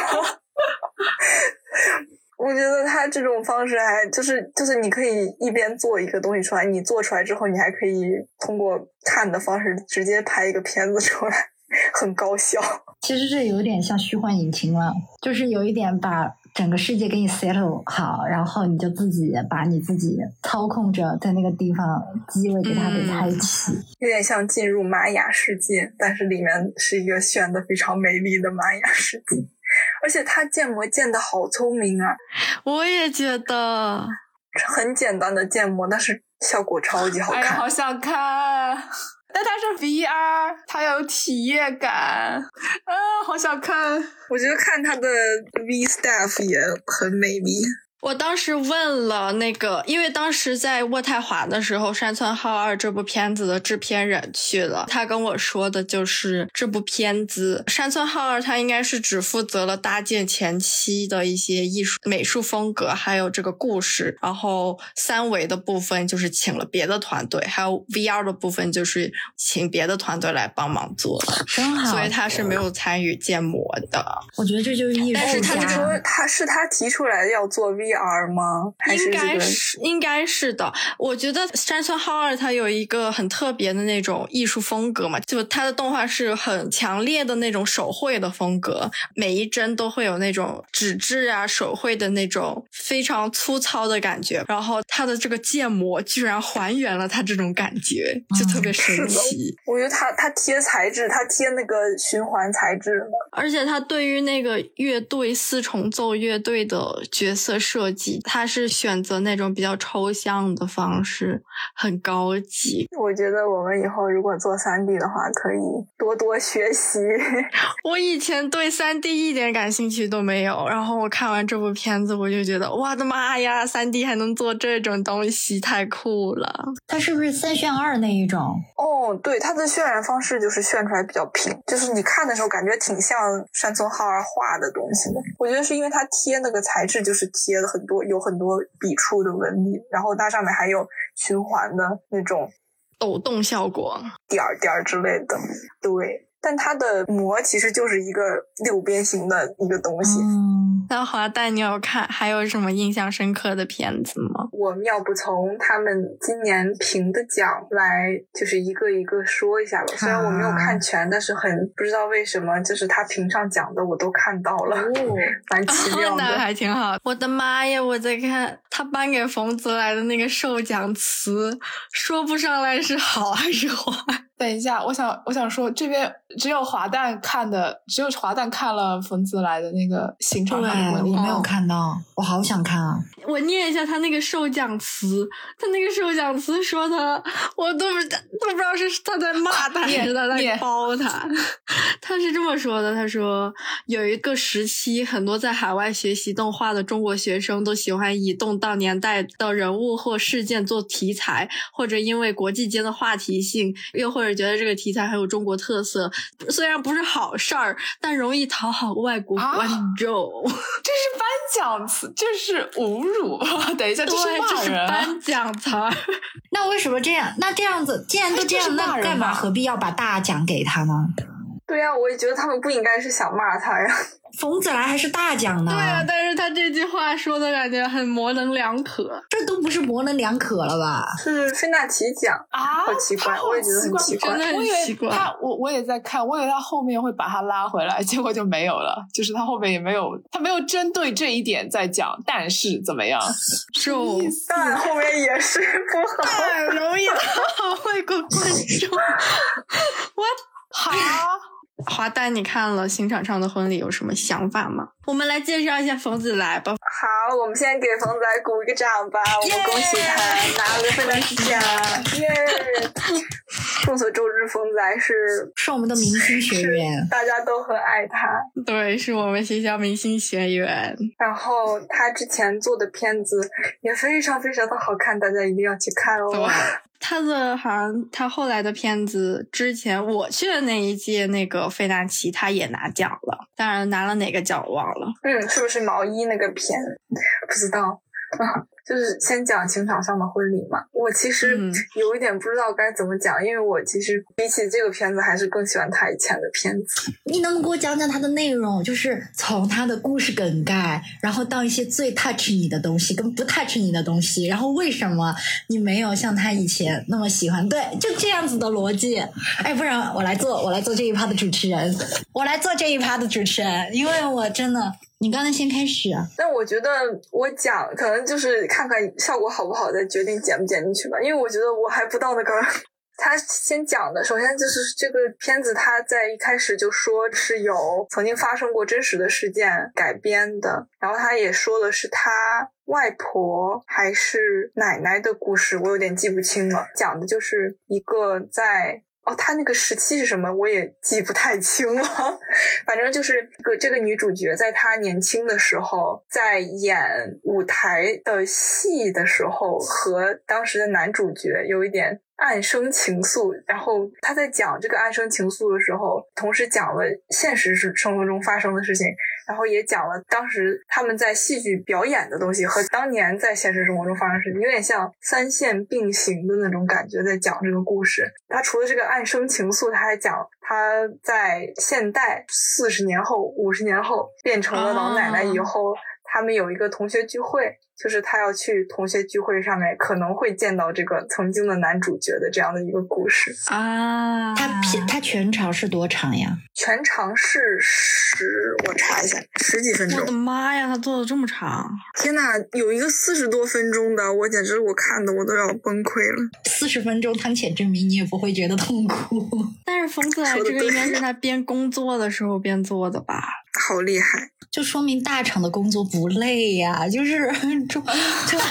我觉得他这种方式还就是就是你可以一边做一个东西出来，你做出来之后，你还可以通过看的方式直接拍一个片子出来，很高效。其实这有点像虚幻引擎了，就是有一点把整个世界给你 settle 好，然后你就自己把你自己操控着在那个地方机位给它给开启。有点像进入玛雅世界，但是里面是一个炫的非常美丽的玛雅世界，而且它建模建的好聪明啊，我也觉得，很简单的建模，但是效果超级好看。好想看！但它是 VR，它有体验感，啊，好想看！我觉得看他的 V staff 也很美丽。我当时问了那个，因为当时在渥太华的时候，山村浩二这部片子的制片人去了，他跟我说的就是这部片子，山村浩二他应该是只负责了搭建前期的一些艺术美术风格，还有这个故事，然后三维的部分就是请了别的团队，还有 VR 的部分就是请别的团队来帮忙做的，真好，所以他是没有参与建模的。我觉得这就是艺术但是他说他是他提出来要做 VR 吗？还是应该？是应该是的。我觉得山村浩二他有一个很特别的那种艺术风格嘛，就他的动画是很强烈的那种手绘的风格，每一帧都会有那种纸质啊手绘的那种非常粗糙的感觉。然后他的这个建模居然还原了他这种感觉，就特别神奇。我觉得他他贴材质，他贴那个循环材质嘛，而且他对于那个乐队四重奏乐队的角色设计，他是选择那种比较抽象的方式，很高级。我觉得我们以后如果做三 D 的话，可以多多学习。我以前对三 D 一点感兴趣都没有，然后我看完这部片子，我就觉得我的妈呀，三 D 还能做这种东西，太酷了！它是不是三选二那一种？哦，对，它的渲染方式就是渲出来比较平，就是你看的时候感觉挺像山村浩二画的东西的。我觉得是因为它贴那个材质就是贴了很多有很多笔触的纹理，然后它上面还有循环的那种抖动效果，点儿点儿之类的。对，但它的膜其实就是一个六边形的一个东西。嗯，那华诞，你有看还有什么印象深刻的片子吗？我们要不从他们今年评的奖来，就是一个一个说一下吧。虽然我没有看全，但是很不知道为什么，就是他评上奖的我都看到了，哦 蛮奇妙 那的。还挺好。我的妈呀！我在看他颁给冯泽来的那个授奖词，说不上来是好还是坏。等一下，我想我想说，这边只有华蛋看的，只有华蛋看了冯子来的那个刑场对，上的婚礼我没有看到，我好想看啊！我念一下他那个授奖词，他那个授奖词说他，我都不都不知道是他在骂他还是他在念褒他。他是这么说的：他说有一个时期，很多在海外学习动画的中国学生都喜欢以动荡年代的人物或事件做题材，或者因为国际间的话题性，又或者觉得这个题材很有中国特色。虽然不是好事儿，但容易讨好外国啊观众。这是颁奖词，这是侮辱。等一下，这是对，这是。颁奖词儿。那为什么这样？那这样子，既然都这样，那干嘛何必要把大奖给他呢？对呀、我也觉得他们不应该是想骂他呀。冯子来还是大奖呢？对啊，但是他这句话说的感觉很模棱两可。这都不是模棱两可了吧？是费纳奇奖，啊，好奇怪我也觉得很奇怪真的很奇怪他，我我也在看，我以为他后面会把他拉回来，结果就没有了。就是他后面也没有，他没有针对这一点在讲，但是怎么样？就但后面也是不好。很容易讨好外国观众。我哈，华丹，你看了刑场上的婚礼有什么想法吗？我们来介绍一下冯子来吧。好，我们先给冯子来鼓一个掌吧，我们恭喜他拿了个芬达奇奖，耶！众所周知，冯子来是是我们的明星学员，大家都很爱他。对，是我们学校明星学员。然后他之前做的片子也非常非常的好看，大家一定要去看哦。他的好像他后来的片子，之前我去的那一届那个费纳奇，他也拿奖了，当然拿了哪个奖我忘了。嗯，是不是毛衣那个片？不知道啊。就是先讲情场上的婚礼嘛，我其实 有一点不知道该怎么讲，因为我其实比起这个片子，还是更喜欢他以前的片子。你能给我讲讲它的内容？就是从它的故事梗概，然后到一些最 touch 你的东西跟不 touch 你的东西，然后为什么你没有像他以前那么喜欢？对，就这样子的逻辑。哎，不然我来做，我来做这一趴的主持人，我来做这一趴的主持人，因为我真的。你刚才先开始啊？但我觉得我讲可能就是看看效果好不好，再决定剪不剪进去吧。因为我觉得我还不到那个。他先讲的，首先就是这个片子，他在一开始就说是有曾经发生过真实的事件改编的，然后他也说的是他外婆还是奶奶的故事，我有点记不清了。讲的就是一个在。哦，他那个时期是什么？我也记不太清了。反正就是这个这个女主角，在她年轻的时候，在演舞台的戏的时候，和当时的男主角有一点。暗生情愫，然后他在讲这个暗生情愫的时候，同时讲了现实是生活中发生的事情，然后也讲了当时他们在戏剧表演的东西和当年在现实生活中发生的事情，有点像三线并行的那种感觉，在讲这个故事。他除了这个暗生情愫，他还讲他在现代四十年后、五十年后变成了老奶奶以后。他们有一个同学聚会，就是他要去同学聚会上面可能会见到这个曾经的男主角的这样的一个故事啊。他片他全长是多长呀？全长是十，我查一下，十几分钟。我的妈呀，他做的这么长！天呐，有一个四十多分钟的，我简直我看的我都要崩溃了。四十分钟汤浅证明你也不会觉得痛苦。但是冯子来这个应该是他边工作的时候边做的吧？好厉害。就说明大厂的工作不累呀，就是就 就。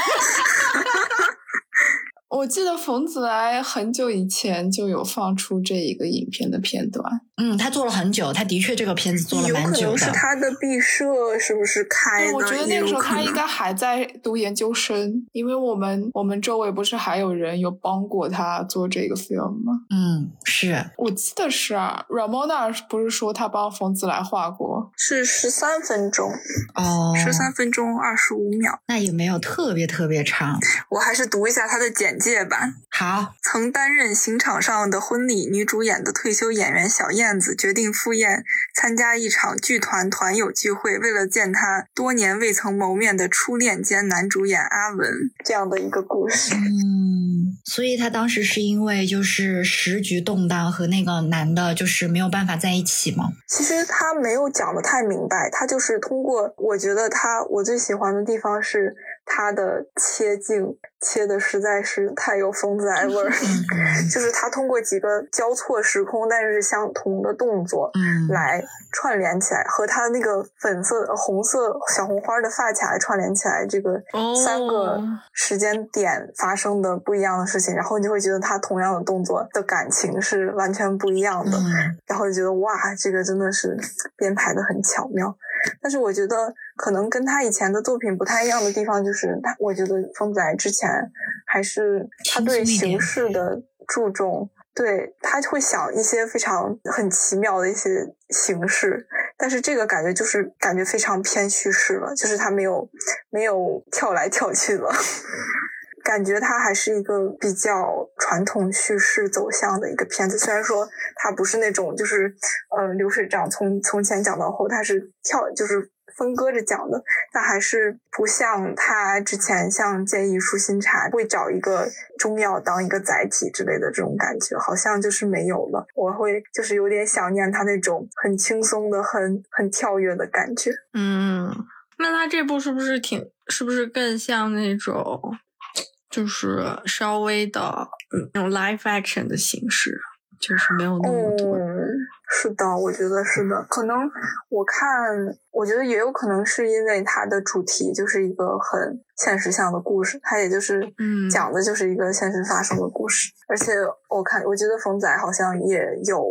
我记得冯子来很久以前就有放出这一个影片的片段。嗯，他做了很久，他的确这个片子做了蛮久的。是他的毕设是不是开的？我觉得那个时候他应该还在读研究生，因为我们我们周围不是还有人有帮过他做这个 film 吗？嗯，是我记得是啊，Ramona 不是说他帮冯子来画过？是十三分钟哦，十三分钟二十五秒，那也没有特别特别长。我还是读一下它的简介。吧好，曾担任《刑场上的婚礼》女主演的退休演员小燕子决定赴宴参加一场剧团团友聚会，为了见她多年未曾谋面的初恋兼男主演阿文这样的一个故事。嗯，所以他当时是因为就是时局动荡和那个男的就是没有办法在一起吗？其实他没有讲的太明白，他就是通过我觉得他我最喜欢的地方是。他的切镜切的实在是太有疯子爱味儿，就是他通过几个交错时空但是相同的动作来串联起来，和他那个粉色、红色小红花的发卡串联起来，这个三个时间点发生的不一样的事情，然后你就会觉得他同样的动作的感情是完全不一样的，然后就觉得哇，这个真的是编排的很巧妙。但是我觉得可能跟他以前的作品不太一样的地方，就是他，我觉得风仔之前还是他对形式的注重，对他会想一些非常很奇妙的一些形式，但是这个感觉就是感觉非常偏叙事了，就是他没有没有跳来跳去的。感觉它还是一个比较传统叙事走向的一个片子，虽然说它不是那种就是呃流水账，从从前讲到后，它是跳就是分割着讲的，但还是不像他之前像《建议舒心茶》会找一个中药当一个载体之类的这种感觉，好像就是没有了。我会就是有点想念他那种很轻松的、很很跳跃的感觉。嗯，那他这部是不是挺是不是更像那种？就是稍微的嗯那种 live action 的形式，就是没有那么多。嗯，是的，我觉得是的。可能我看，我觉得也有可能是因为它的主题就是一个很现实向的故事，它也就是嗯讲的就是一个现实发生的故事。而且我看，我觉得冯仔好像也有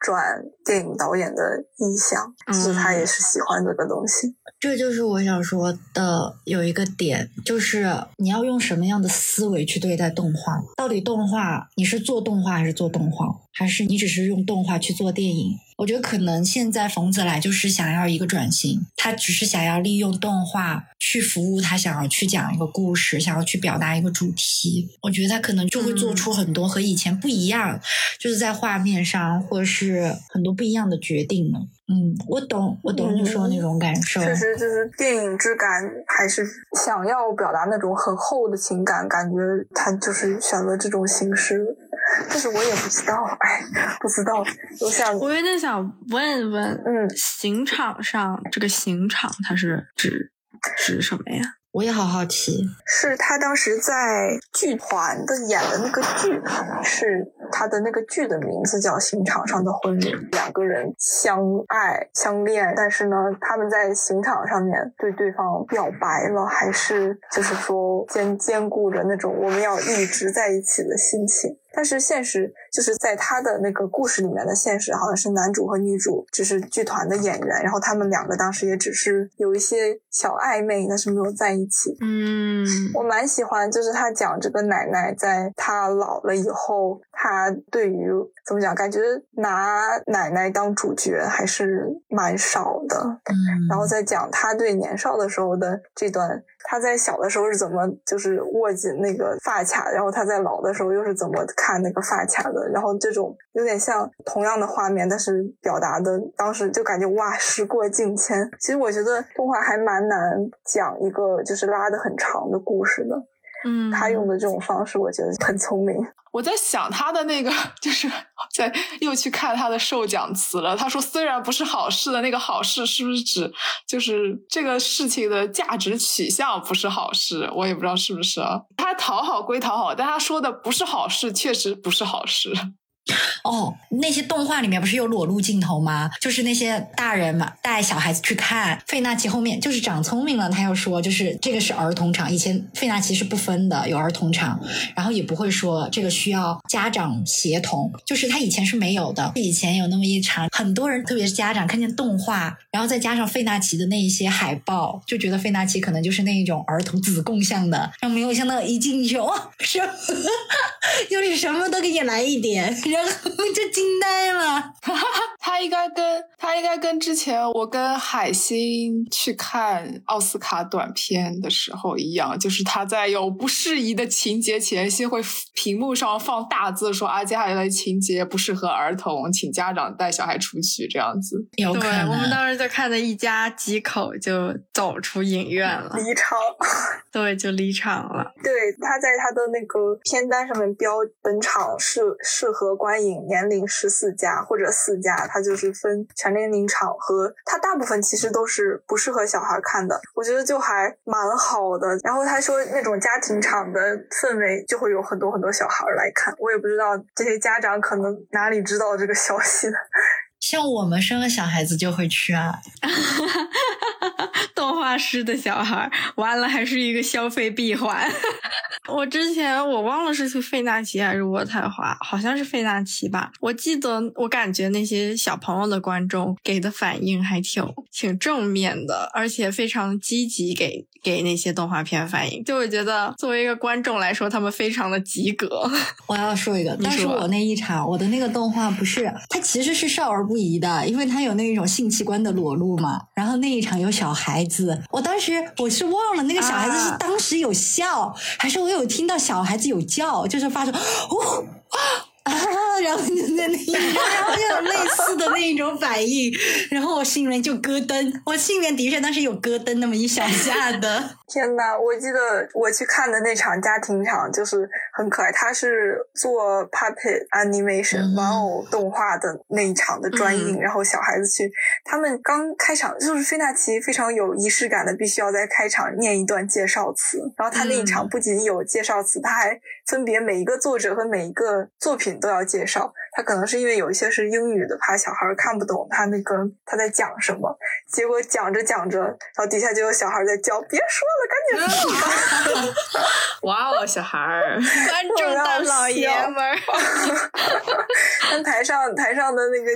转电影导演的意向，就是他也是喜欢这个东西。这就是我想说的有一个点，就是你要用什么样的思维去对待动画？到底动画你是做动画还是做动画，还是你只是用动画去做电影？我觉得可能现在冯子来就是想要一个转型，他只是想要利用动画去服务他想要去讲一个故事，想要去表达一个主题。我觉得他可能就会做出很多和以前不一样，就是在画面上或者是很多不一样的决定呢。嗯，我懂，我懂你说的那种感受。确实，就是电影质感，还是想要表达那种很厚的情感，感觉他就是选了这种形式。但是我也不知道，哎，不知道。我想，我有点想问问，嗯，刑场上这个刑场它是指指什么呀？我也好好奇，是他当时在剧团的演的那个剧，是他的那个剧的名字叫《刑场上的婚礼》，两个人相爱相恋，但是呢，他们在刑场上面对对方表白了，还是就是说兼兼顾着那种我们要一直在一起的心情。但是现实就是在他的那个故事里面的现实，好像是男主和女主只是剧团的演员，然后他们两个当时也只是有一些小暧昧，但是没有在一起。嗯我蛮喜欢，就是他讲这个奶奶在她老了以后，她对于怎么讲，感觉拿奶奶当主角还是蛮少的。嗯，然后再讲他对年少的时候的这段，他在小的时候是怎么就是握紧那个发卡，然后他在老的时候又是怎么看那个发卡的，然后这种有点像同样的画面，但是表达的当时就感觉哇，时过境迁。其实我觉得动画还蛮难讲一个就是拉的很长的故事的，嗯，他用的这种方式我觉得很聪明。我在想他的那个，就是在又去看他的授奖词了。他说，虽然不是好事的那个好事，是不是指就是这个事情的价值取向不是好事？我也不知道是不是啊。他讨好归讨好，但他说的不是好事，确实不是好事。哦，那些动画里面不是有裸露镜头吗？就是那些大人嘛带小孩子去看费纳奇后面就是长聪明了，他又说就是这个是儿童场，以前费纳奇是不分的，有儿童场，然后也不会说这个需要家长协同，就是他以前是没有的。以前有那么一场，很多人特别是家长看见动画，然后再加上费纳奇的那一些海报，就觉得费纳奇可能就是那一种儿童子供向的，然后没有想到一进去哇，什么 就是什么都给你来一点，后就惊呆了。他应该跟他应该跟之前我跟海星去看奥斯卡短片的时候一样，就是他在有不适宜的情节前先会屏幕上放大字说啊，接下来的情节不适合儿童，请家长带小孩出去这样子。对有可能，我们当时就看的一家几口就走出影院了，离场，对，就离场了。对，他在他的那个片单上面标本场适适合观影年龄十四加或者四加，它就是分全年龄场和它大部分其实都是不适合小孩看的，我觉得就还蛮好的。然后他说那种家庭场的氛围就会有很多很多小孩来看，我也不知道这些家长可能哪里知道这个消息的。像我们生了小孩子就会去啊，动画师的小孩，完了还是一个消费闭环。我之前我忘了是去费纳奇还是渥太华，好像是费纳奇吧。我记得我感觉那些小朋友的观众给的反应还挺挺正面的，而且非常积极给给那些动画片反应。就我觉得作为一个观众来说，他们非常的及格。我要说一个，你说当时我那一场，我的那个动画不是，它其实是少儿不疑的，因为他有那种性器官的裸露嘛。然后那一场有小孩子，我当时我是忘了那个小孩子是啊当时有笑，还是我有听到小孩子有叫，就是发出哦啊，然后就在那一 然后就有类似的那一种反应，然后我心里面就咯噔，我心里面的确当时有咯噔那么一小下的。天呐，我记得我去看的那场家庭场就是很可爱，他是做 puppet animation 嗯。玩偶动画的那一场的专映，嗯。然后小孩子去，他们刚开场就是菲纳奇非常有仪式感的，必须要在开场念一段介绍词，然后他那一场嗯。不仅有介绍词，他还分别每一个作者和每一个作品都要介绍。他可能是因为有一些是英语的，怕小孩看不懂他那个他在讲什么，结果讲着讲着，然后底下就有小孩在叫，别说了，哇哦，小孩儿，观众大老爷们儿，但台上台上的那个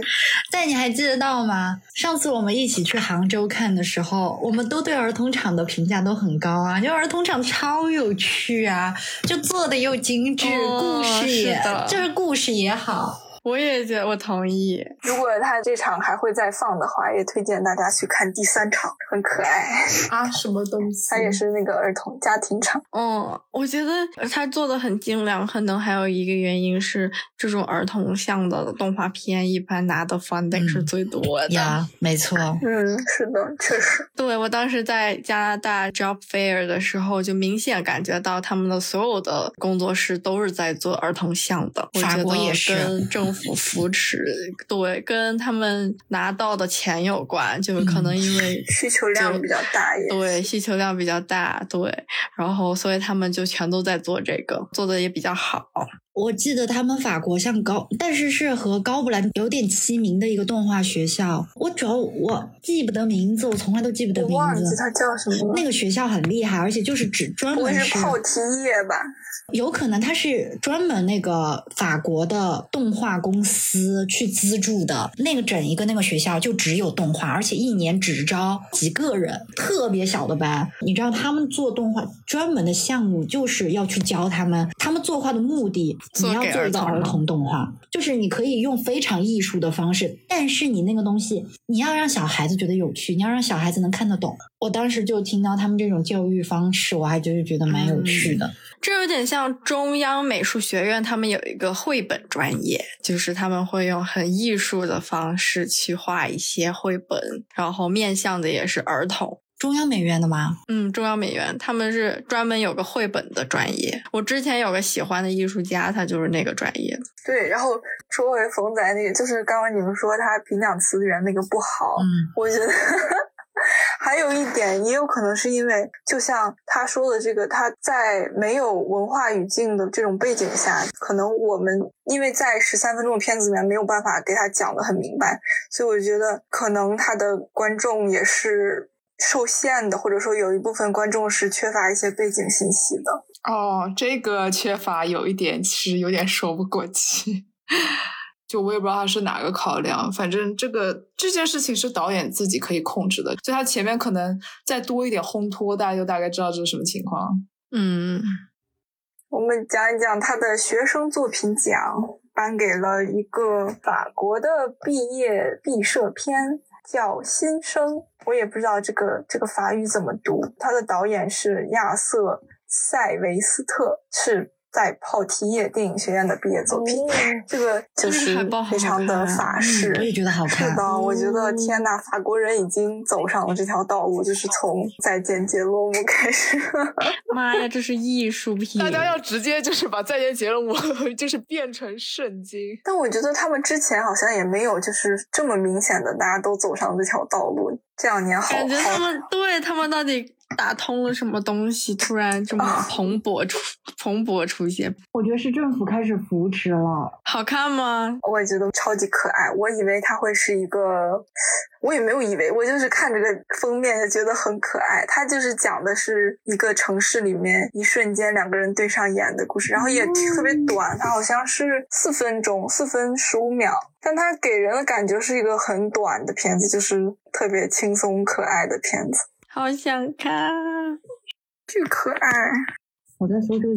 但你还记得到吗？上次我们一起去杭州看的时候，我们都对儿童场的评价都很高啊，就儿童场超有趣啊，就做的又精致，哦故事也是就是故事也好。我也觉得我同意。如果他这场还会再放的话，也推荐大家去看第三场，很可爱。啊，什么东西？它也是那个儿童家庭场。嗯，我觉得他做的很精良，可能还有一个原因是这种儿童向的动画片一般拿的 funding 嗯是最多的。呀，没错，嗯，是的，确实。对我当时在加拿大 job fair 的时候，就明显感觉到他们的所有的工作室都是在做儿童向的。我法觉得国也是跟政府扶持，对，跟他们拿到的钱有关，就是可能因为需求量比较大对，需求量比较大，对，然后所以他们就全都在做这个，做的也比较好。我记得他们法国像高，但是是和高布兰有点齐名的一个动画学校。我主要我记不得名字，我从来都记不得名字我忘记字。它叫什么了。那个学校很厉害，而且就是只专不会门是泡提叶吧？有可能他是专门那个法国的动画公司去资助的，那个整一个那个学校就只有动画，而且一年只招几个人，特别小的班。你知道他们做动画专门的项目就是要去教他们，他们作画的目的，你要做一个儿童动画，就是你可以用非常艺术的方式，但是你那个东西你要让小孩子觉得有趣，你要让小孩子能看得懂。我当时就听到他们这种教育方式，我还就是觉得蛮有趣的。这有点像中央美术学院，他们有一个绘本专业，就是他们会用很艺术的方式去画一些绘本，然后面向的也是儿童。中央美院的吗？嗯，中央美院他们是专门有个绘本的专业。我之前有个喜欢的艺术家，他就是那个专业的。对，然后说回冯仔那个，就是刚刚你们说他评奖词源那个不好，嗯，我觉得还有一点，也有可能是因为，就像他说的这个，他在没有文化语境的这种背景下，可能我们因为在十三分钟的片子里面没有办法给他讲的很明白，所以我觉得可能他的观众也是受限的，或者说有一部分观众是缺乏一些背景信息的。哦，这个缺乏有一点其实有点说不过去。就我也不知道他是哪个考量，反正这个这件事情是导演自己可以控制的，就他前面可能再多一点烘托，大家就大概知道这是什么情况。嗯，我们讲一讲他的学生作品奖，颁给了一个法国的毕业毕设片，叫《新生》。我也不知道这个这个法语怎么读。他的导演是亚瑟塞维斯特，是在泡提叶电影学院的毕业作品。这个就是非常的法式。嗯我也觉得好看是的，我觉得天呐，法国人已经走上了这条道路，就是从再见杰罗姆开始。妈呀，这是艺术品！大家要直接就是把再见杰伦姆 就是变成圣经。但我觉得他们之前好像也没有就是这么明显的，大家都走上这条道路。这两年好感觉他们对他们到底打通了什么东西，突然这么蓬勃出蓬勃出现，我觉得是政府开始扶持了。好看吗？我也觉得超级可爱。我以为它会是一个，我也没有以为，我就是看这个封面就觉得很可爱。它就是讲的是一个城市里面一瞬间两个人对上眼的故事，然后也特别短，它好像是四分钟，四分十五秒，但它给人的感觉是一个很短的片子，就是特别轻松可爱的片子，好想看！巨可爱。我在搜这个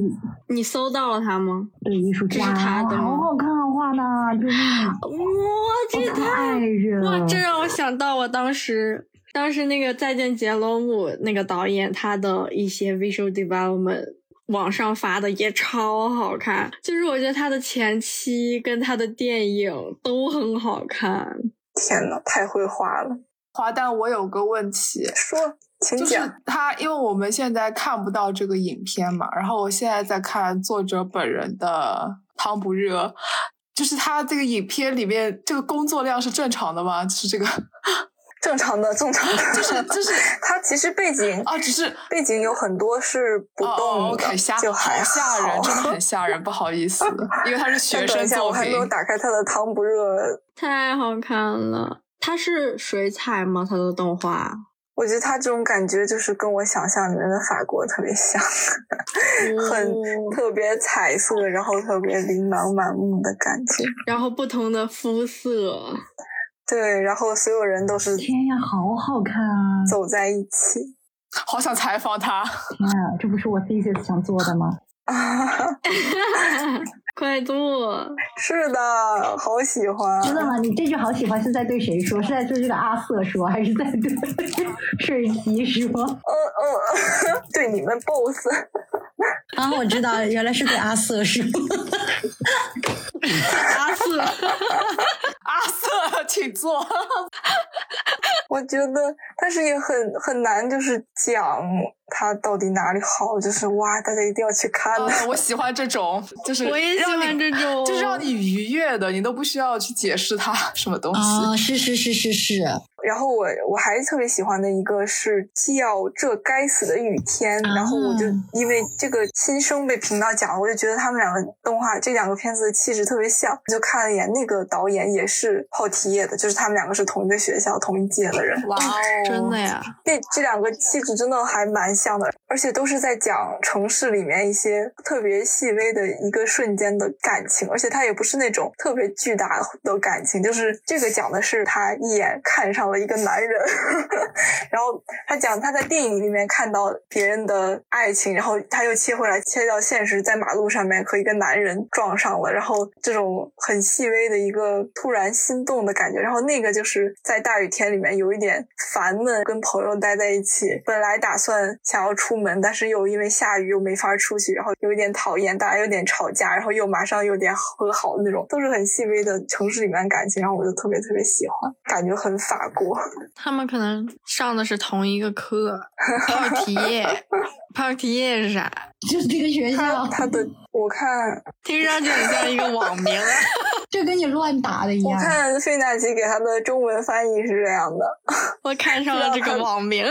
你搜到了它吗？对艺术家，这是他的好好看啊，画的，就是哇，这太哇！这让我想到我当时，当时那个《再见杰罗姆》那个导演他的一些 visual development，网上发的也超好看。就是我觉得他的前期跟他的电影都很好看。天呐，太会画了！华蛋，我有个问题，说就是请讲。他，因为我们现在看不到这个影片嘛，然后我现在在看作者本人的汤不热，就是他这个影片里面这个工作量是正常的吗？就是这个，正常的，正常的，就是就是它其实背景啊，只是背景有很多是不哦动的，吓就还好吓人，真的很吓人，不好意思，因为他是 学生但等一下，我还没。有打开它的汤不热，太好看了。它是水彩吗？它的动画？我觉得他这种感觉就是跟我想象里面的法国特别像，很哦特别彩色，然后特别琳琅满目的感觉。然后不同的肤色，对，然后所有人都是天呀，好好看啊！走在一起。好想采访他，天啊，这不是我 thesis 想做的吗？快做！是的，好喜欢。真的吗？你这句好喜欢是在对谁说？是在对这个阿瑟说，还是在对水奇说？嗯嗯，对你们 boss。啊，我知道了，原来是对阿瑟说。阿瑟，阿瑟，请坐。我觉得，但是也很很难，就是讲它到底哪里好，就是哇，大家一定要去看的。啊，我喜欢这种，就是我也喜让你欢这种，就是让你愉悦的，你都不需要去解释它什么东西。啊，是是是是是，然后我我还特别喜欢的一个是叫《这该死的雨天》，然后我就啊因为这个新生被评到奖了，我就觉得他们两个动画这两个片子的气质特别像，就看了一眼，那个导演也是泡提叶的，就是他们两个是同一个学校同一届的人。哇哦，真的呀，那这两个气质真的还蛮像的，而且都是在讲城市里面一些特别细微的一个瞬间的感情，而且它也不是那种特别巨大的感情，就是这个讲的是他一眼看上了一个男人，然后他讲他在电影里面看到别人的爱情，然后他又切回来切到现实，在马路上面和一个男人撞上了，然后这种很细微的一个突然心动的感觉，然后那个就是在大雨天里面有一点烦闷，跟朋友待在一起，本来打算想要出门，但是又因为下雨又没法出去，然后有一点讨厌，大家有点吵架，然后又马上有点和好的那种，都是很细微的城市里面感情，然后我就特别特别喜欢，感觉很法国。他们可能上的是同一个课，泡提叶，泡提叶是啥？就是这个学校，他的我看听上去很像一个网名啊。就跟你乱打的一样我。看费纳奇给他的中文翻译是这样的，我看上了这个网名，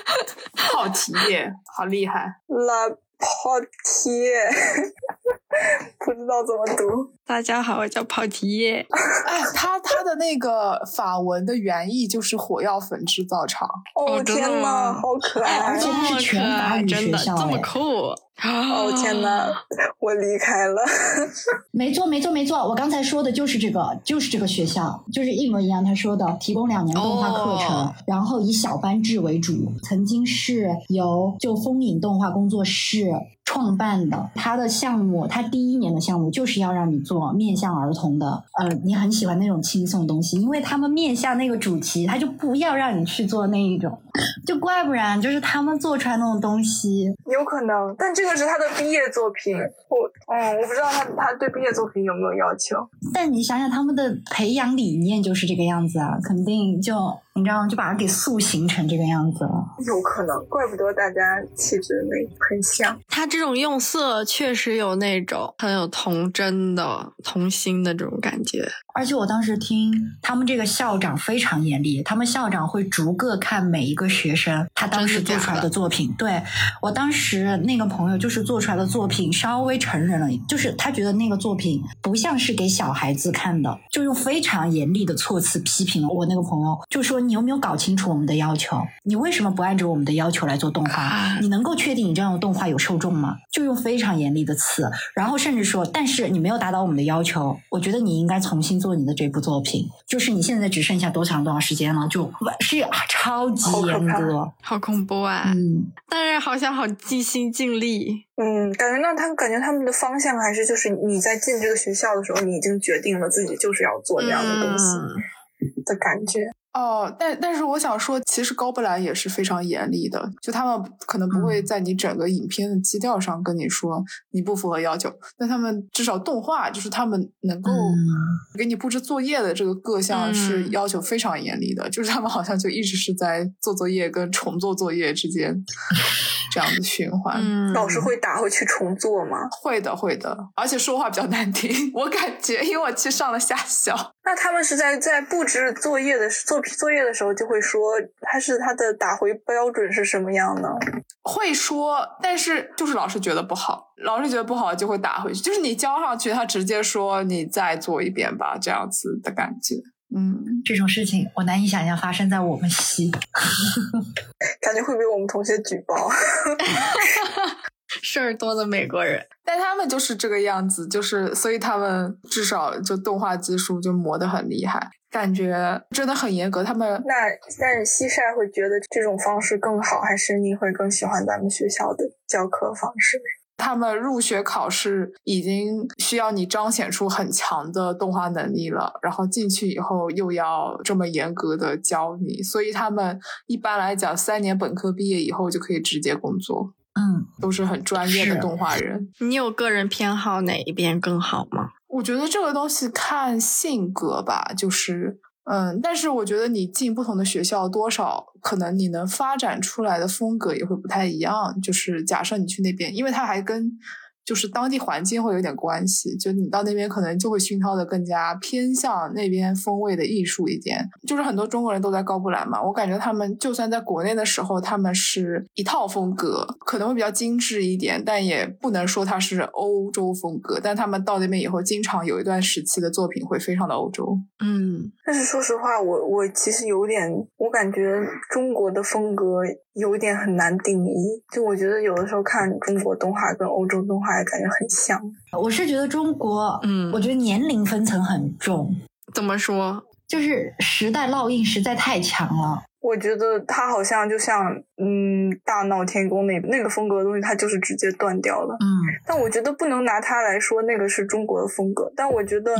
好奇耶，好厉害。La Potier，不知道怎么读。大家好，我叫跑题耶。哎，他他的那个法文的原意就是火药粉制造厂。哦哦天呐，好可而爱！且它是全法语真的学校这么哎酷？哦天呐，我离开了。没错，没错，没错，我刚才说的就是这个，就是这个学校，就是一模一样。他说的，提供两年动画课程，哦然后以小班制为主。曾经是由就风影动画工作室创办的，他的项目，他第一年的项目就是要让你做面向儿童的，呃，你很喜欢那种轻松的东西，因为他们面向那个主题，他就不要让你去做那一种，就怪不然就是他们做出来那种东西，有可能，但这个是他的毕业作品。我，嗯，我不知道他他对毕业作品有没有要求。但你想想，他们的培养理念就是这个样子啊，肯定就你知道吗？就把它给塑形成这个样子了。有可能，怪不得大家气质那很像。它这种用色确实有那种很有童真的、童心的这种感觉。而且我当时听他们这个校长非常严厉，他们校长会逐个看每一个学生他当时做出来的作品。对我当时那个朋友就是做出来的作品稍微成人了，就是他觉得那个作品不像是给小孩子看的，就用非常严厉的措辞批评了我那个朋友，就说你有没有搞清楚我们的要求？你为什么不按照我们的要求来做动画啊？你能够确定你这样的动画有受众吗？就用非常严厉的词，然后甚至说，但是你没有达到我们的要求，我觉得你应该重新做你的这部作品。就是你现在只剩下多长多长时间了，就是超级严格。好恐怖啊！嗯，但是好像好尽心尽力。嗯，感觉那他感觉他们的方向还是就是你在进这个学校的时候，你已经决定了自己就是要做这样的东西嗯的感觉。哦，但但是我想说，其实高布兰也是非常严厉的，就他们可能不会在你整个影片的基调上跟你说你不符合要求，但他们至少动画就是他们能够给你布置作业的这个各项是要求非常严厉的，就是他们好像就一直是在做作业跟重做作业之间 这样的循环。嗯，老师会打回去重做吗？会的，会的，而且说话比较难听，我感觉，因为我去上了下校。那他们是在在布置作业的做作业的时候就会说，他是他的打回标准是什么样呢？会说，但是就是老师觉得不好，老师觉得不好就会打回去。就是你交上去，他直接说你再做一遍吧，这样子的感觉。嗯，这种事情我难以想象发生在我们系，感觉会被我们同学举报。事儿多的美国人，但他们就是这个样子，就是所以他们至少就动画技术就磨得很厉害，感觉真的很严格。他们那但是西晒会觉得这种方式更好，还是你会更喜欢咱们学校的教课方式？他们入学考试已经需要你彰显出很强的动画能力了，然后进去以后又要这么严格的教你，所以他们一般来讲三年本科毕业以后就可以直接工作。嗯，都是很专业的动画人。你有个人偏好哪一边更好吗？我觉得这个东西看性格吧，就是嗯，但是我觉得你进不同的学校，多少可能你能发展出来的风格也会不太一样。就是假设你去那边，因为它还跟。就是当地环境会有点关系，就你到那边可能就会熏陶的更加偏向那边风味的艺术一点。就是很多中国人都在高布兰嘛，我感觉他们就算在国内的时候，他们是一套风格，可能会比较精致一点，但也不能说它是欧洲风格。但他们到那边以后，经常有一段时期的作品会非常的欧洲。嗯，但是说实话，我我其实有点，我感觉中国的风格有点很难定义。就我觉得有的时候看中国动画跟欧洲动画。感觉很像，我是觉得中国，嗯，我觉得年龄分层很重。怎么说？就是时代烙印实在太强了。我觉得他好像就像，嗯，大闹天宫那那个风格的东西，它就是直接断掉了。嗯，但我觉得不能拿它来说那个是中国的风格。但我觉得，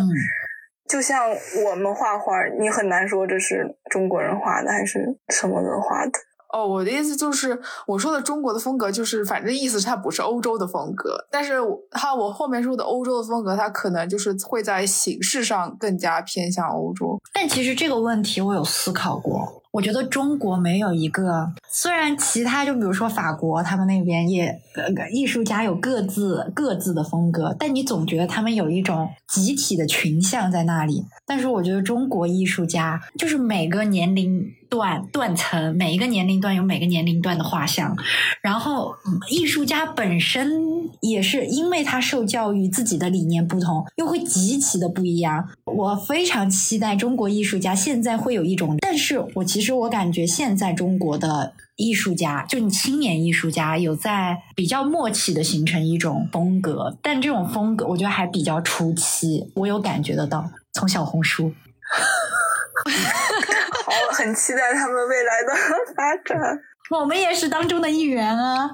就像我们画画，你很难说这是中国人画的还是什么人画的。哦，我的意思就是，我说的中国的风格，就是反正意思是它不是欧洲的风格，但是它我后面说的欧洲的风格，它可能就是会在形式上更加偏向欧洲。但其实这个问题我有思考过。我觉得中国没有一个，虽然其他就比如说法国，他们那边也艺术家有各自各自的风格，但你总觉得他们有一种集体的群像在那里。但是我觉得中国艺术家就是每个年龄段断层，每一个年龄段有每个年龄段的画像，然后艺术家本身也是因为他受教育，自己的理念不同，又会极其的不一样。我非常期待中国艺术家现在会有一种，但是我其实。其实我感觉现在中国的艺术家，就你青年艺术家，有在比较默契的形成一种风格，但这种风格我觉得还比较初期，我有感觉得到。从小红书，好，很期待他们未来的发展。我们也是当中的一员啊！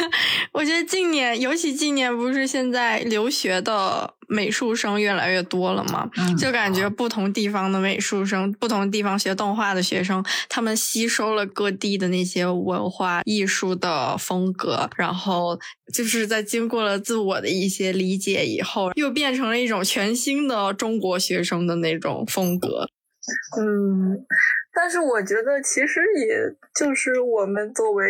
我觉得近年，尤其近年，不是现在留学的美术生越来越多了嘛？就感觉不同地方的美术生，不同地方学动画的学生，他们吸收了各地的那些文化艺术的风格，然后就是在经过了自我的一些理解以后，又变成了一种全新的中国学生的那种风格。嗯。但是我觉得，其实也就是我们作为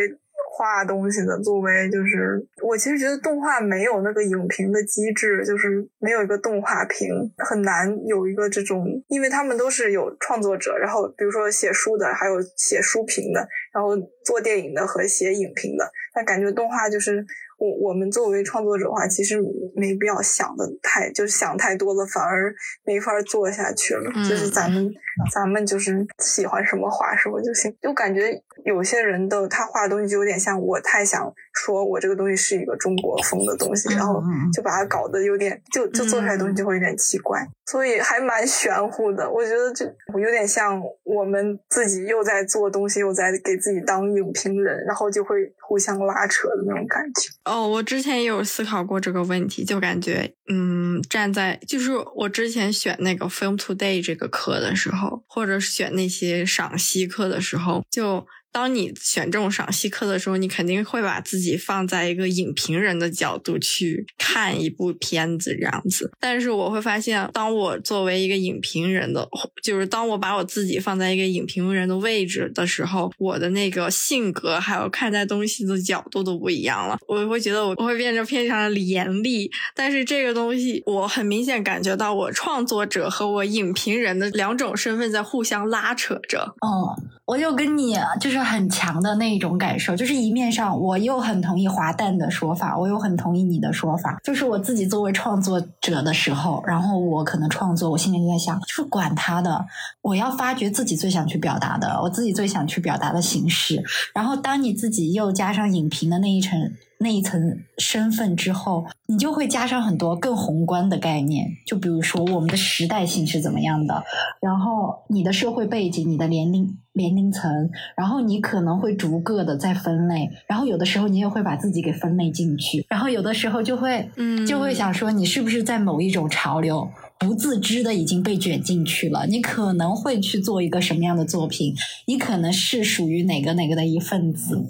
画东西的，作为就是我其实觉得动画没有那个影评的机制，就是没有一个动画评，很难有一个这种，因为他们都是有创作者，然后比如说写书的，还有写书评的，然后做电影的和写影评的，但感觉动画就是。我我们作为创作者的话，其实没必要想的太，就是想太多了，反而没法做下去了。就是咱们，咱们就是喜欢什么画什么就行。就感觉有些人的他画的东西就有点像我太想说我这个东西是一个中国风的东西，然后就把它搞得有点，就就做出来东西就会有点奇怪。所以还蛮玄乎的，我觉得就有点像我们自己又在做东西，又在给自己当影评人，然后就会互相拉扯的那种感觉。哦，我之前也有思考过这个问题，就感觉，嗯，站在就是我之前选那个 Film Today 这个课的时候。候，或者选那些赏析课的时候，就。当你选这种赏析课的时候，你肯定会把自己放在一个影评人的角度去看一部片子这样子。但是我会发现，当我作为一个影评人的，就是当我把我自己放在一个影评人的位置的时候，我的那个性格还有看待东西的角度都不一样了。我会觉得我会变成非常的严厉，但是这个东西我很明显感觉到，我创作者和我影评人的两种身份在互相拉扯着。哦，我就跟你就是。很强的那一种感受，就是一面上我又很同意华诞的说法，我又很同意你的说法。就是我自己作为创作者的时候，然后我可能创作，我心里就在想，就是管他的，我要发掘自己最想去表达的，我自己最想去表达的形式。然后当你自己又加上影评的那一层。那一层身份之后，你就会加上很多更宏观的概念，就比如说我们的时代性是怎么样的，然后你的社会背景、你的年龄年龄层，然后你可能会逐个的再分类，然后有的时候你也会把自己给分类进去，然后有的时候就会，嗯，就会想说你是不是在某一种潮流不自知的已经被卷进去了？你可能会去做一个什么样的作品？你可能是属于哪个哪个的一份子？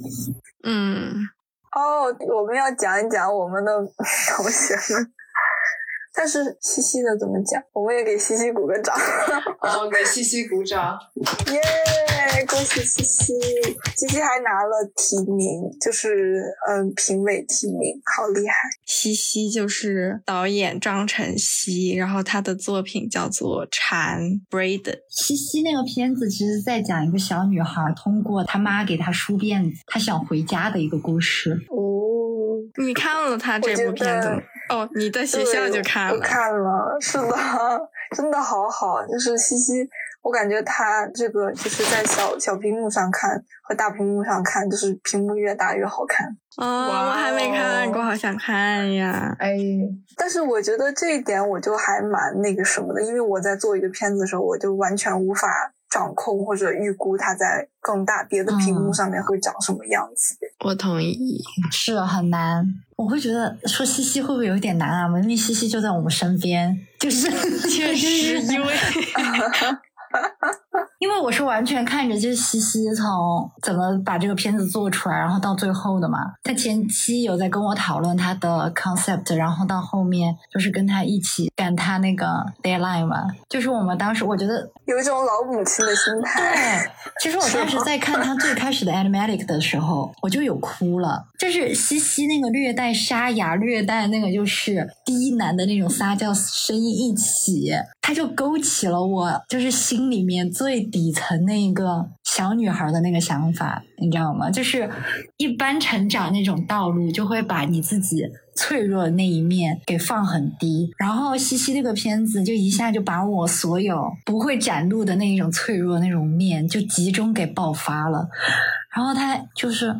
嗯。哦，我们要讲一讲我们的 同学们。但是西西的怎么讲？我们也给西西鼓个掌。好，给西西鼓掌。耶！恭喜西西，西西还拿了提名，就是嗯评委提名，好厉害。西西就是导演张晨曦，然后他的作品叫做《蝉》（Braid）。西西那个片子其实在讲一个小女孩通过她妈给她梳辫子，她想回家的一个故事。哦，你看了他这部片子吗？哦，你在学校就看了？看了，是的，真的好好。就是西西，我感觉他这个就是在小小屏幕上看和大屏幕上看，就是屏幕越大越好看。哦，我还没看过，好想看呀！哎，但是我觉得这一点我就还蛮那个什么的，因为我在做一个片子的时候，我就完全无法。掌控或者预估它在更大别的屏幕上面会长什么样子？我同意，是很难。我会觉得说西西会不会有点难啊？明明西西就在我们身边，就是确实因为。因为我是完全看着就是西西从怎么把这个片子做出来，然后到最后的嘛。他前期有在跟我讨论他的 concept，然后到后面就是跟他一起赶他那个 deadline 嘛。就是我们当时我觉得有一种老母亲的心态。对，其实我当时在看他最开始的 animatic 的时候，我就有哭了。就是西西那个略带沙哑、略带那个就是低喃的那种撒娇声音一起，他就勾起了我就是心里面最。底层那一个小女孩的那个想法，你知道吗？就是一般成长那种道路，就会把你自己脆弱的那一面给放很低。然后西西那个片子，就一下就把我所有不会展露的那一种脆弱那种面，就集中给爆发了。然后他就是。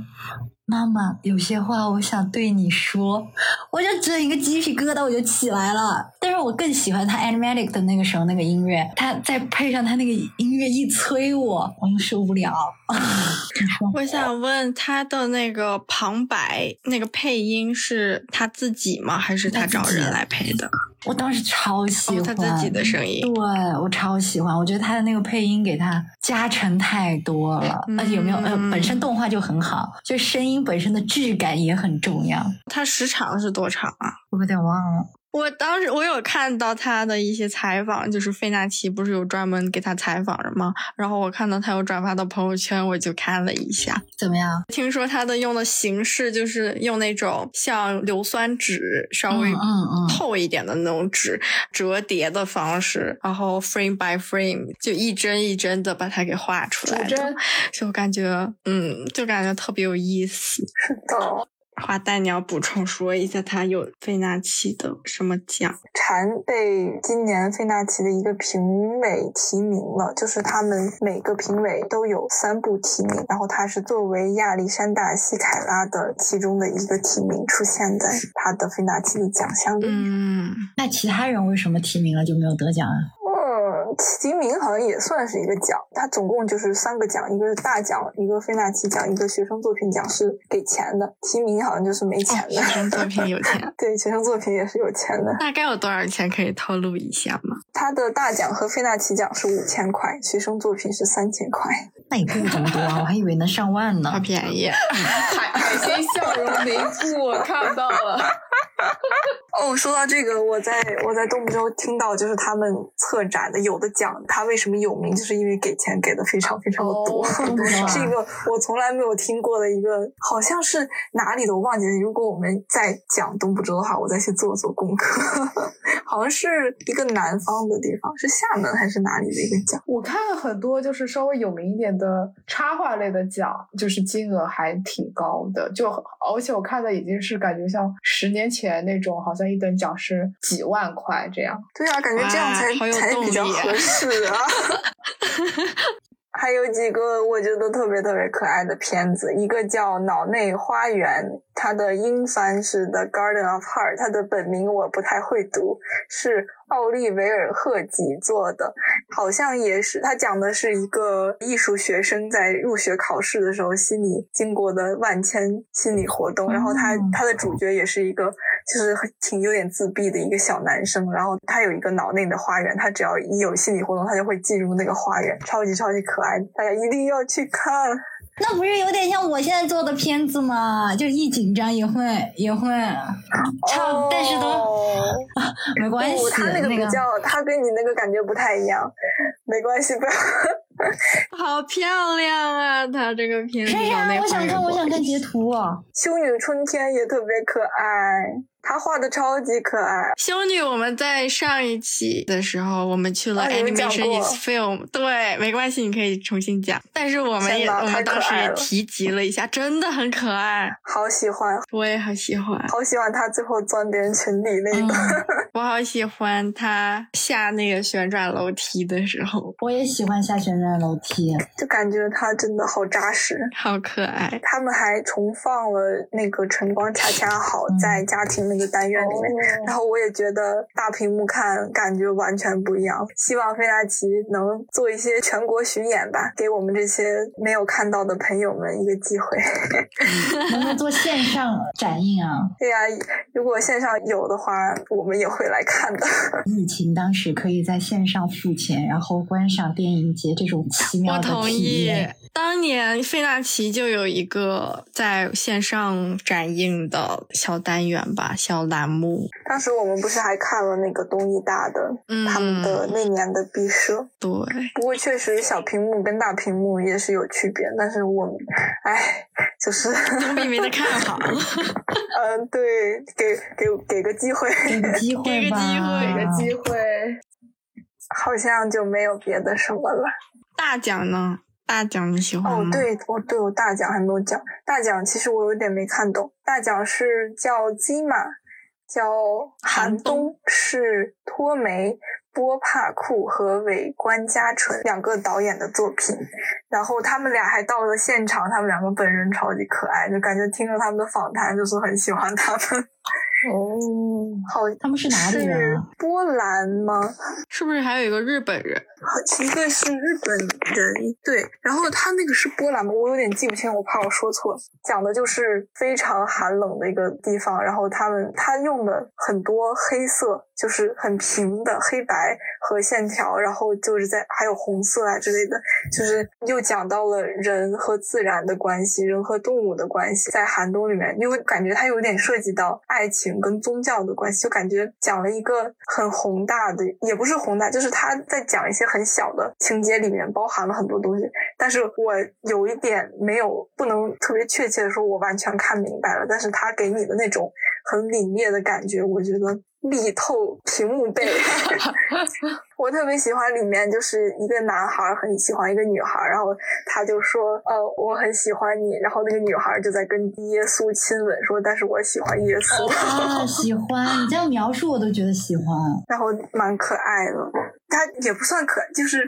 妈妈，有些话我想对你说，我就整一个鸡皮疙瘩我就起来了。但是我更喜欢他 animatic 的那个时候那个音乐，他再配上他那个音乐一催我，我就受不了。我想问他的那个旁白，那个配音是他自己吗？还是他找人来配的？我当时超喜欢他自己的声音，对我超喜欢。我觉得他的那个配音给他加成太多了，而且有没有呃，本身动画就很好，就声音本身的质感也很重要。它时长是多长啊？我有点忘了。我当时我有看到他的一些采访，就是费纳奇不是有专门给他采访的吗？然后我看到他有转发到朋友圈，我就看了一下，怎么样？听说他的用的形式就是用那种像硫酸纸稍微厚一点的那种纸折叠的方式，然后 frame by frame 就一帧一帧的把它给画出来，就感觉嗯，就感觉特别有意思。是的。花旦，你要补充说一下，他有费纳奇的什么奖？蝉被今年费纳奇的一个评委提名了，就是他们每个评委都有三部提名，然后他是作为亚历山大·西凯拉的其中的一个提名出现在他的费纳奇的奖项里。嗯，那其他人为什么提名了就没有得奖啊？提名好像也算是一个奖，它总共就是三个奖，一个是大奖，一个费纳奇奖，一个学生作品奖是给钱的，提名好像就是没钱的。学生作品有钱，对，学生作品也是有钱的。大概有多少钱可以透露一下吗？它的大奖和费纳奇奖是五千块，学生作品是三千块。那也不这么多啊，我还以为能上万呢好。便宜。海海鲜笑容凝固，我看到了。哦，说到这个，我在我在东部州听到，就是他们策展的有的奖，他为什么有名，就是因为给钱给的非常非常的多，是一个我从来没有听过的一个，好像是哪里的我忘记了。如果我们在讲东部州的话，我再去做做功课，好像是一个南方的地方，是厦门还是哪里的一个奖？我看了很多，就是稍微有名一点的插画类的奖，就是金额还挺高的，就而且我看的已经是感觉像十年前那种，好像一等奖是几万块这样。对啊，感觉这样才好有才比较合适啊。还有几个我觉得特别特别可爱的片子，一个叫《脑内花园》，它的英翻是《The Garden of Heart》，它的本名我不太会读，是奥利维尔·赫吉做的，好像也是他讲的是一个艺术学生在入学考试的时候心理经过的万千心理活动，然后他哦他的主角也是一个就是挺有点自闭的一个小男生，然后他有一个脑内的花园，他只要一有心理活动，他就会进入那个花园，超级超级可爱，大家一定要去看。那不是有点像我现在做的片子吗？就一紧张也会也会唱，但是都哦 没关系，。他那个那个比较，他跟你那个感觉不太一样，没关系，不要。好漂亮啊！他这个片子珊珊，脑内我想看，我想看截图啊！修女春天也特别可爱，他画的超级可爱。修女，我们在上一期的时候，我们去了 Animation is Film，对，没关系，你可以重新讲。但是我们也，我们当时也提及了一下，真的很可爱，好喜欢，我也好喜欢，好喜欢他最后钻别人裙底那嗯个。我好喜欢他下那个旋转楼梯的时候，我也喜欢下旋转楼梯。就感觉他真的好扎实。好可爱。他们还重放了那个《晨光恰恰好》嗯在家庭那个单元里面，然后我也觉得大屏幕看感觉完全不一样。希望费纳奇能做一些全国巡演吧，给我们这些没有看到的朋友们一个机会。能不能做线上展映啊？对呀、如果线上有的话，我们也会来看的。疫情当时可以在线上付钱，然后观赏电影节这种奇妙我的体同意验。。当年费纳奇就有一个在线上展映的小单元吧，小栏目。当时我们不是还看了那个东艺大的嗯，他们的那年的毕设，对，不过确实小屏幕跟大屏幕也是有区别，但是我们，哎，就是，总比没得看好。嗯，对，给给给个机会，给个机会吧，给个机会 给个机会，好像就没有别的什么了。大奖呢？大奖你喜欢吗？哦，，对，我对我大奖还没有讲，大奖其实我有点没看懂，大奖是叫基玛，叫寒寒冬冬，是托梅。波帕库和尾关嘉纯两个导演的作品，然后他们俩还到了现场，他们两个本人超级可爱，就感觉听了他们的访谈，就是很喜欢他们。哦，好，他们是哪里人啊？波兰吗？是不是还有一个日本人？好，一个是日本人，对，然后他那个是波兰吗？我有点记不清，我怕我说错。讲的就是非常寒冷的一个地方，然后他们他用的很多黑色，就是很平的黑白和线条，然后就是在还有红色啊之类的，就是又讲到了人和自然的关系，人和动物的关系，在寒冬里面，因为感觉它有点涉及到爱爱情跟宗教的关系，就感觉讲了一个很宏大的，也不是宏大，就是他在讲一些很小的情节里面包含了很多东西，但是我有一点没有不能特别确切的说，我完全看明白了，但是他给你的那种很凛冽的感觉，我觉得力透屏幕背。我特别喜欢里面就是一个男孩很喜欢一个女孩，然后他就说呃我很喜欢你，然后那个女孩就在跟耶稣亲吻说，但是我喜欢耶稣，啊，喜欢你这样描述我都觉得喜欢。然后蛮可爱的，他也不算可爱，就是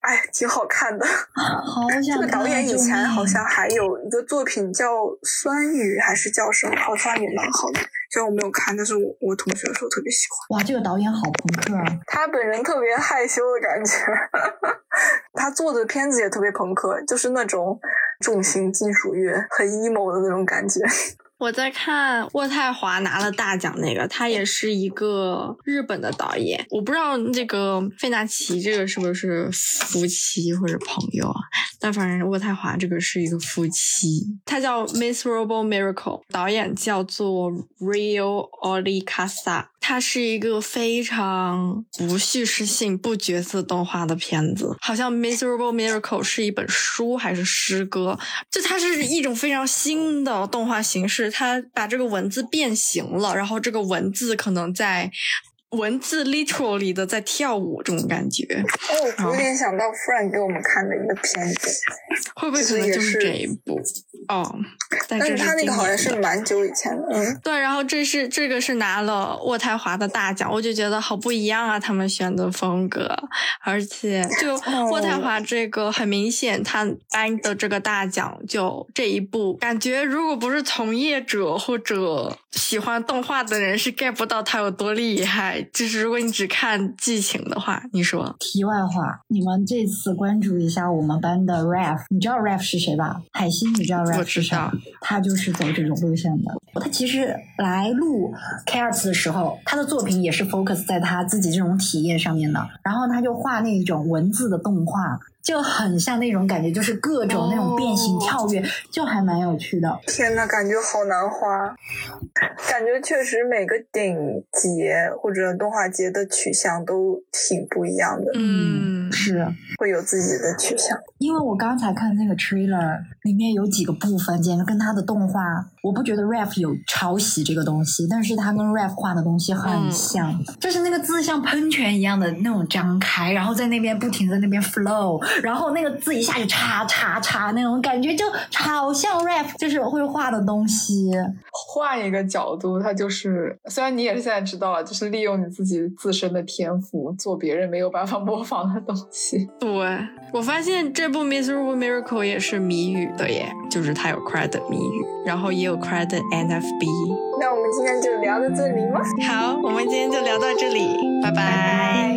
哎挺好看的。好想这个导演以前好像还有一个作品叫《酸雨》，还是叫什么？好像也蛮好的。虽然我没有看，但是我我同学说特别喜欢。哇，这个导演好朋克啊！他本人特别害羞的感觉，他做的片子也特别朋克，就是那种重型金属乐，很 emo 的那种感觉。我在看渥太华拿了大奖那个，他也是一个日本的导演。我不知道这个费纳奇这个是不是夫妻或者朋友啊？但反正渥太华这个是一个夫妻。他叫 Miserable Miracle，导演叫做 Rio Olicasa。它是一个非常不叙事性、不角色动画的片子，好像《Miserable Miracle》是一本书还是诗歌？就它是一种非常新的动画形式，它把这个文字变形了，然后这个文字可能在文字 literally 的在跳舞，这种感觉。哦，我有点想到 Frank 给我们看的一个片子，会不会可能就是这一部？哦，但是他那个好像是蛮久以前的，嗯，对。然后这是这个是拿了渥太华的大奖，我就觉得好不一样啊，他们选的风格，而且就渥太华这个很明显，他颁的这个大奖就这一部，感觉如果不是从业者或者喜欢动画的人是 get 不到他有多厉害。就是如果你只看剧情的话，你说。题外话，你们这次关注一下我们班的 Raf，你知道 Raf 是谁吧？海星，你知道 Raf？我知道，他就是走这种路线的。他其实来录 Cats 的时候，他的作品也是 focus 在他自己这种体验上面的。然后他就画那种文字的动画。就很像那种感觉，就是各种那种变形跳跃，就还蛮有趣的。天呐，感觉好难画，感觉确实每个电影节或者动画节的取向都挺不一样的。嗯，是会有自己的取向。因为我刚才看那个 trailer，里面有几个部分，简直跟他的动画，我不觉得 rap 有抄袭这个东西，但是他跟 rap 画的东西很像，就是那个字像喷泉一样的那种张开，然后在那边不停在那边 flow。然后那个字一下就叉叉叉那种感觉，就好像 rap，就是会画的东西。换一个角度，它就是虽然你也是现在知道了，就是利用你自己自身的天赋做别人没有办法模仿的东西。对我发现这部《Miserable Miracle》也是谜语的耶，就是它有 credit 谜语，然后也有 credit NFB。那我们今天就聊到这里吗？好，我们今天就聊到这里，拜拜。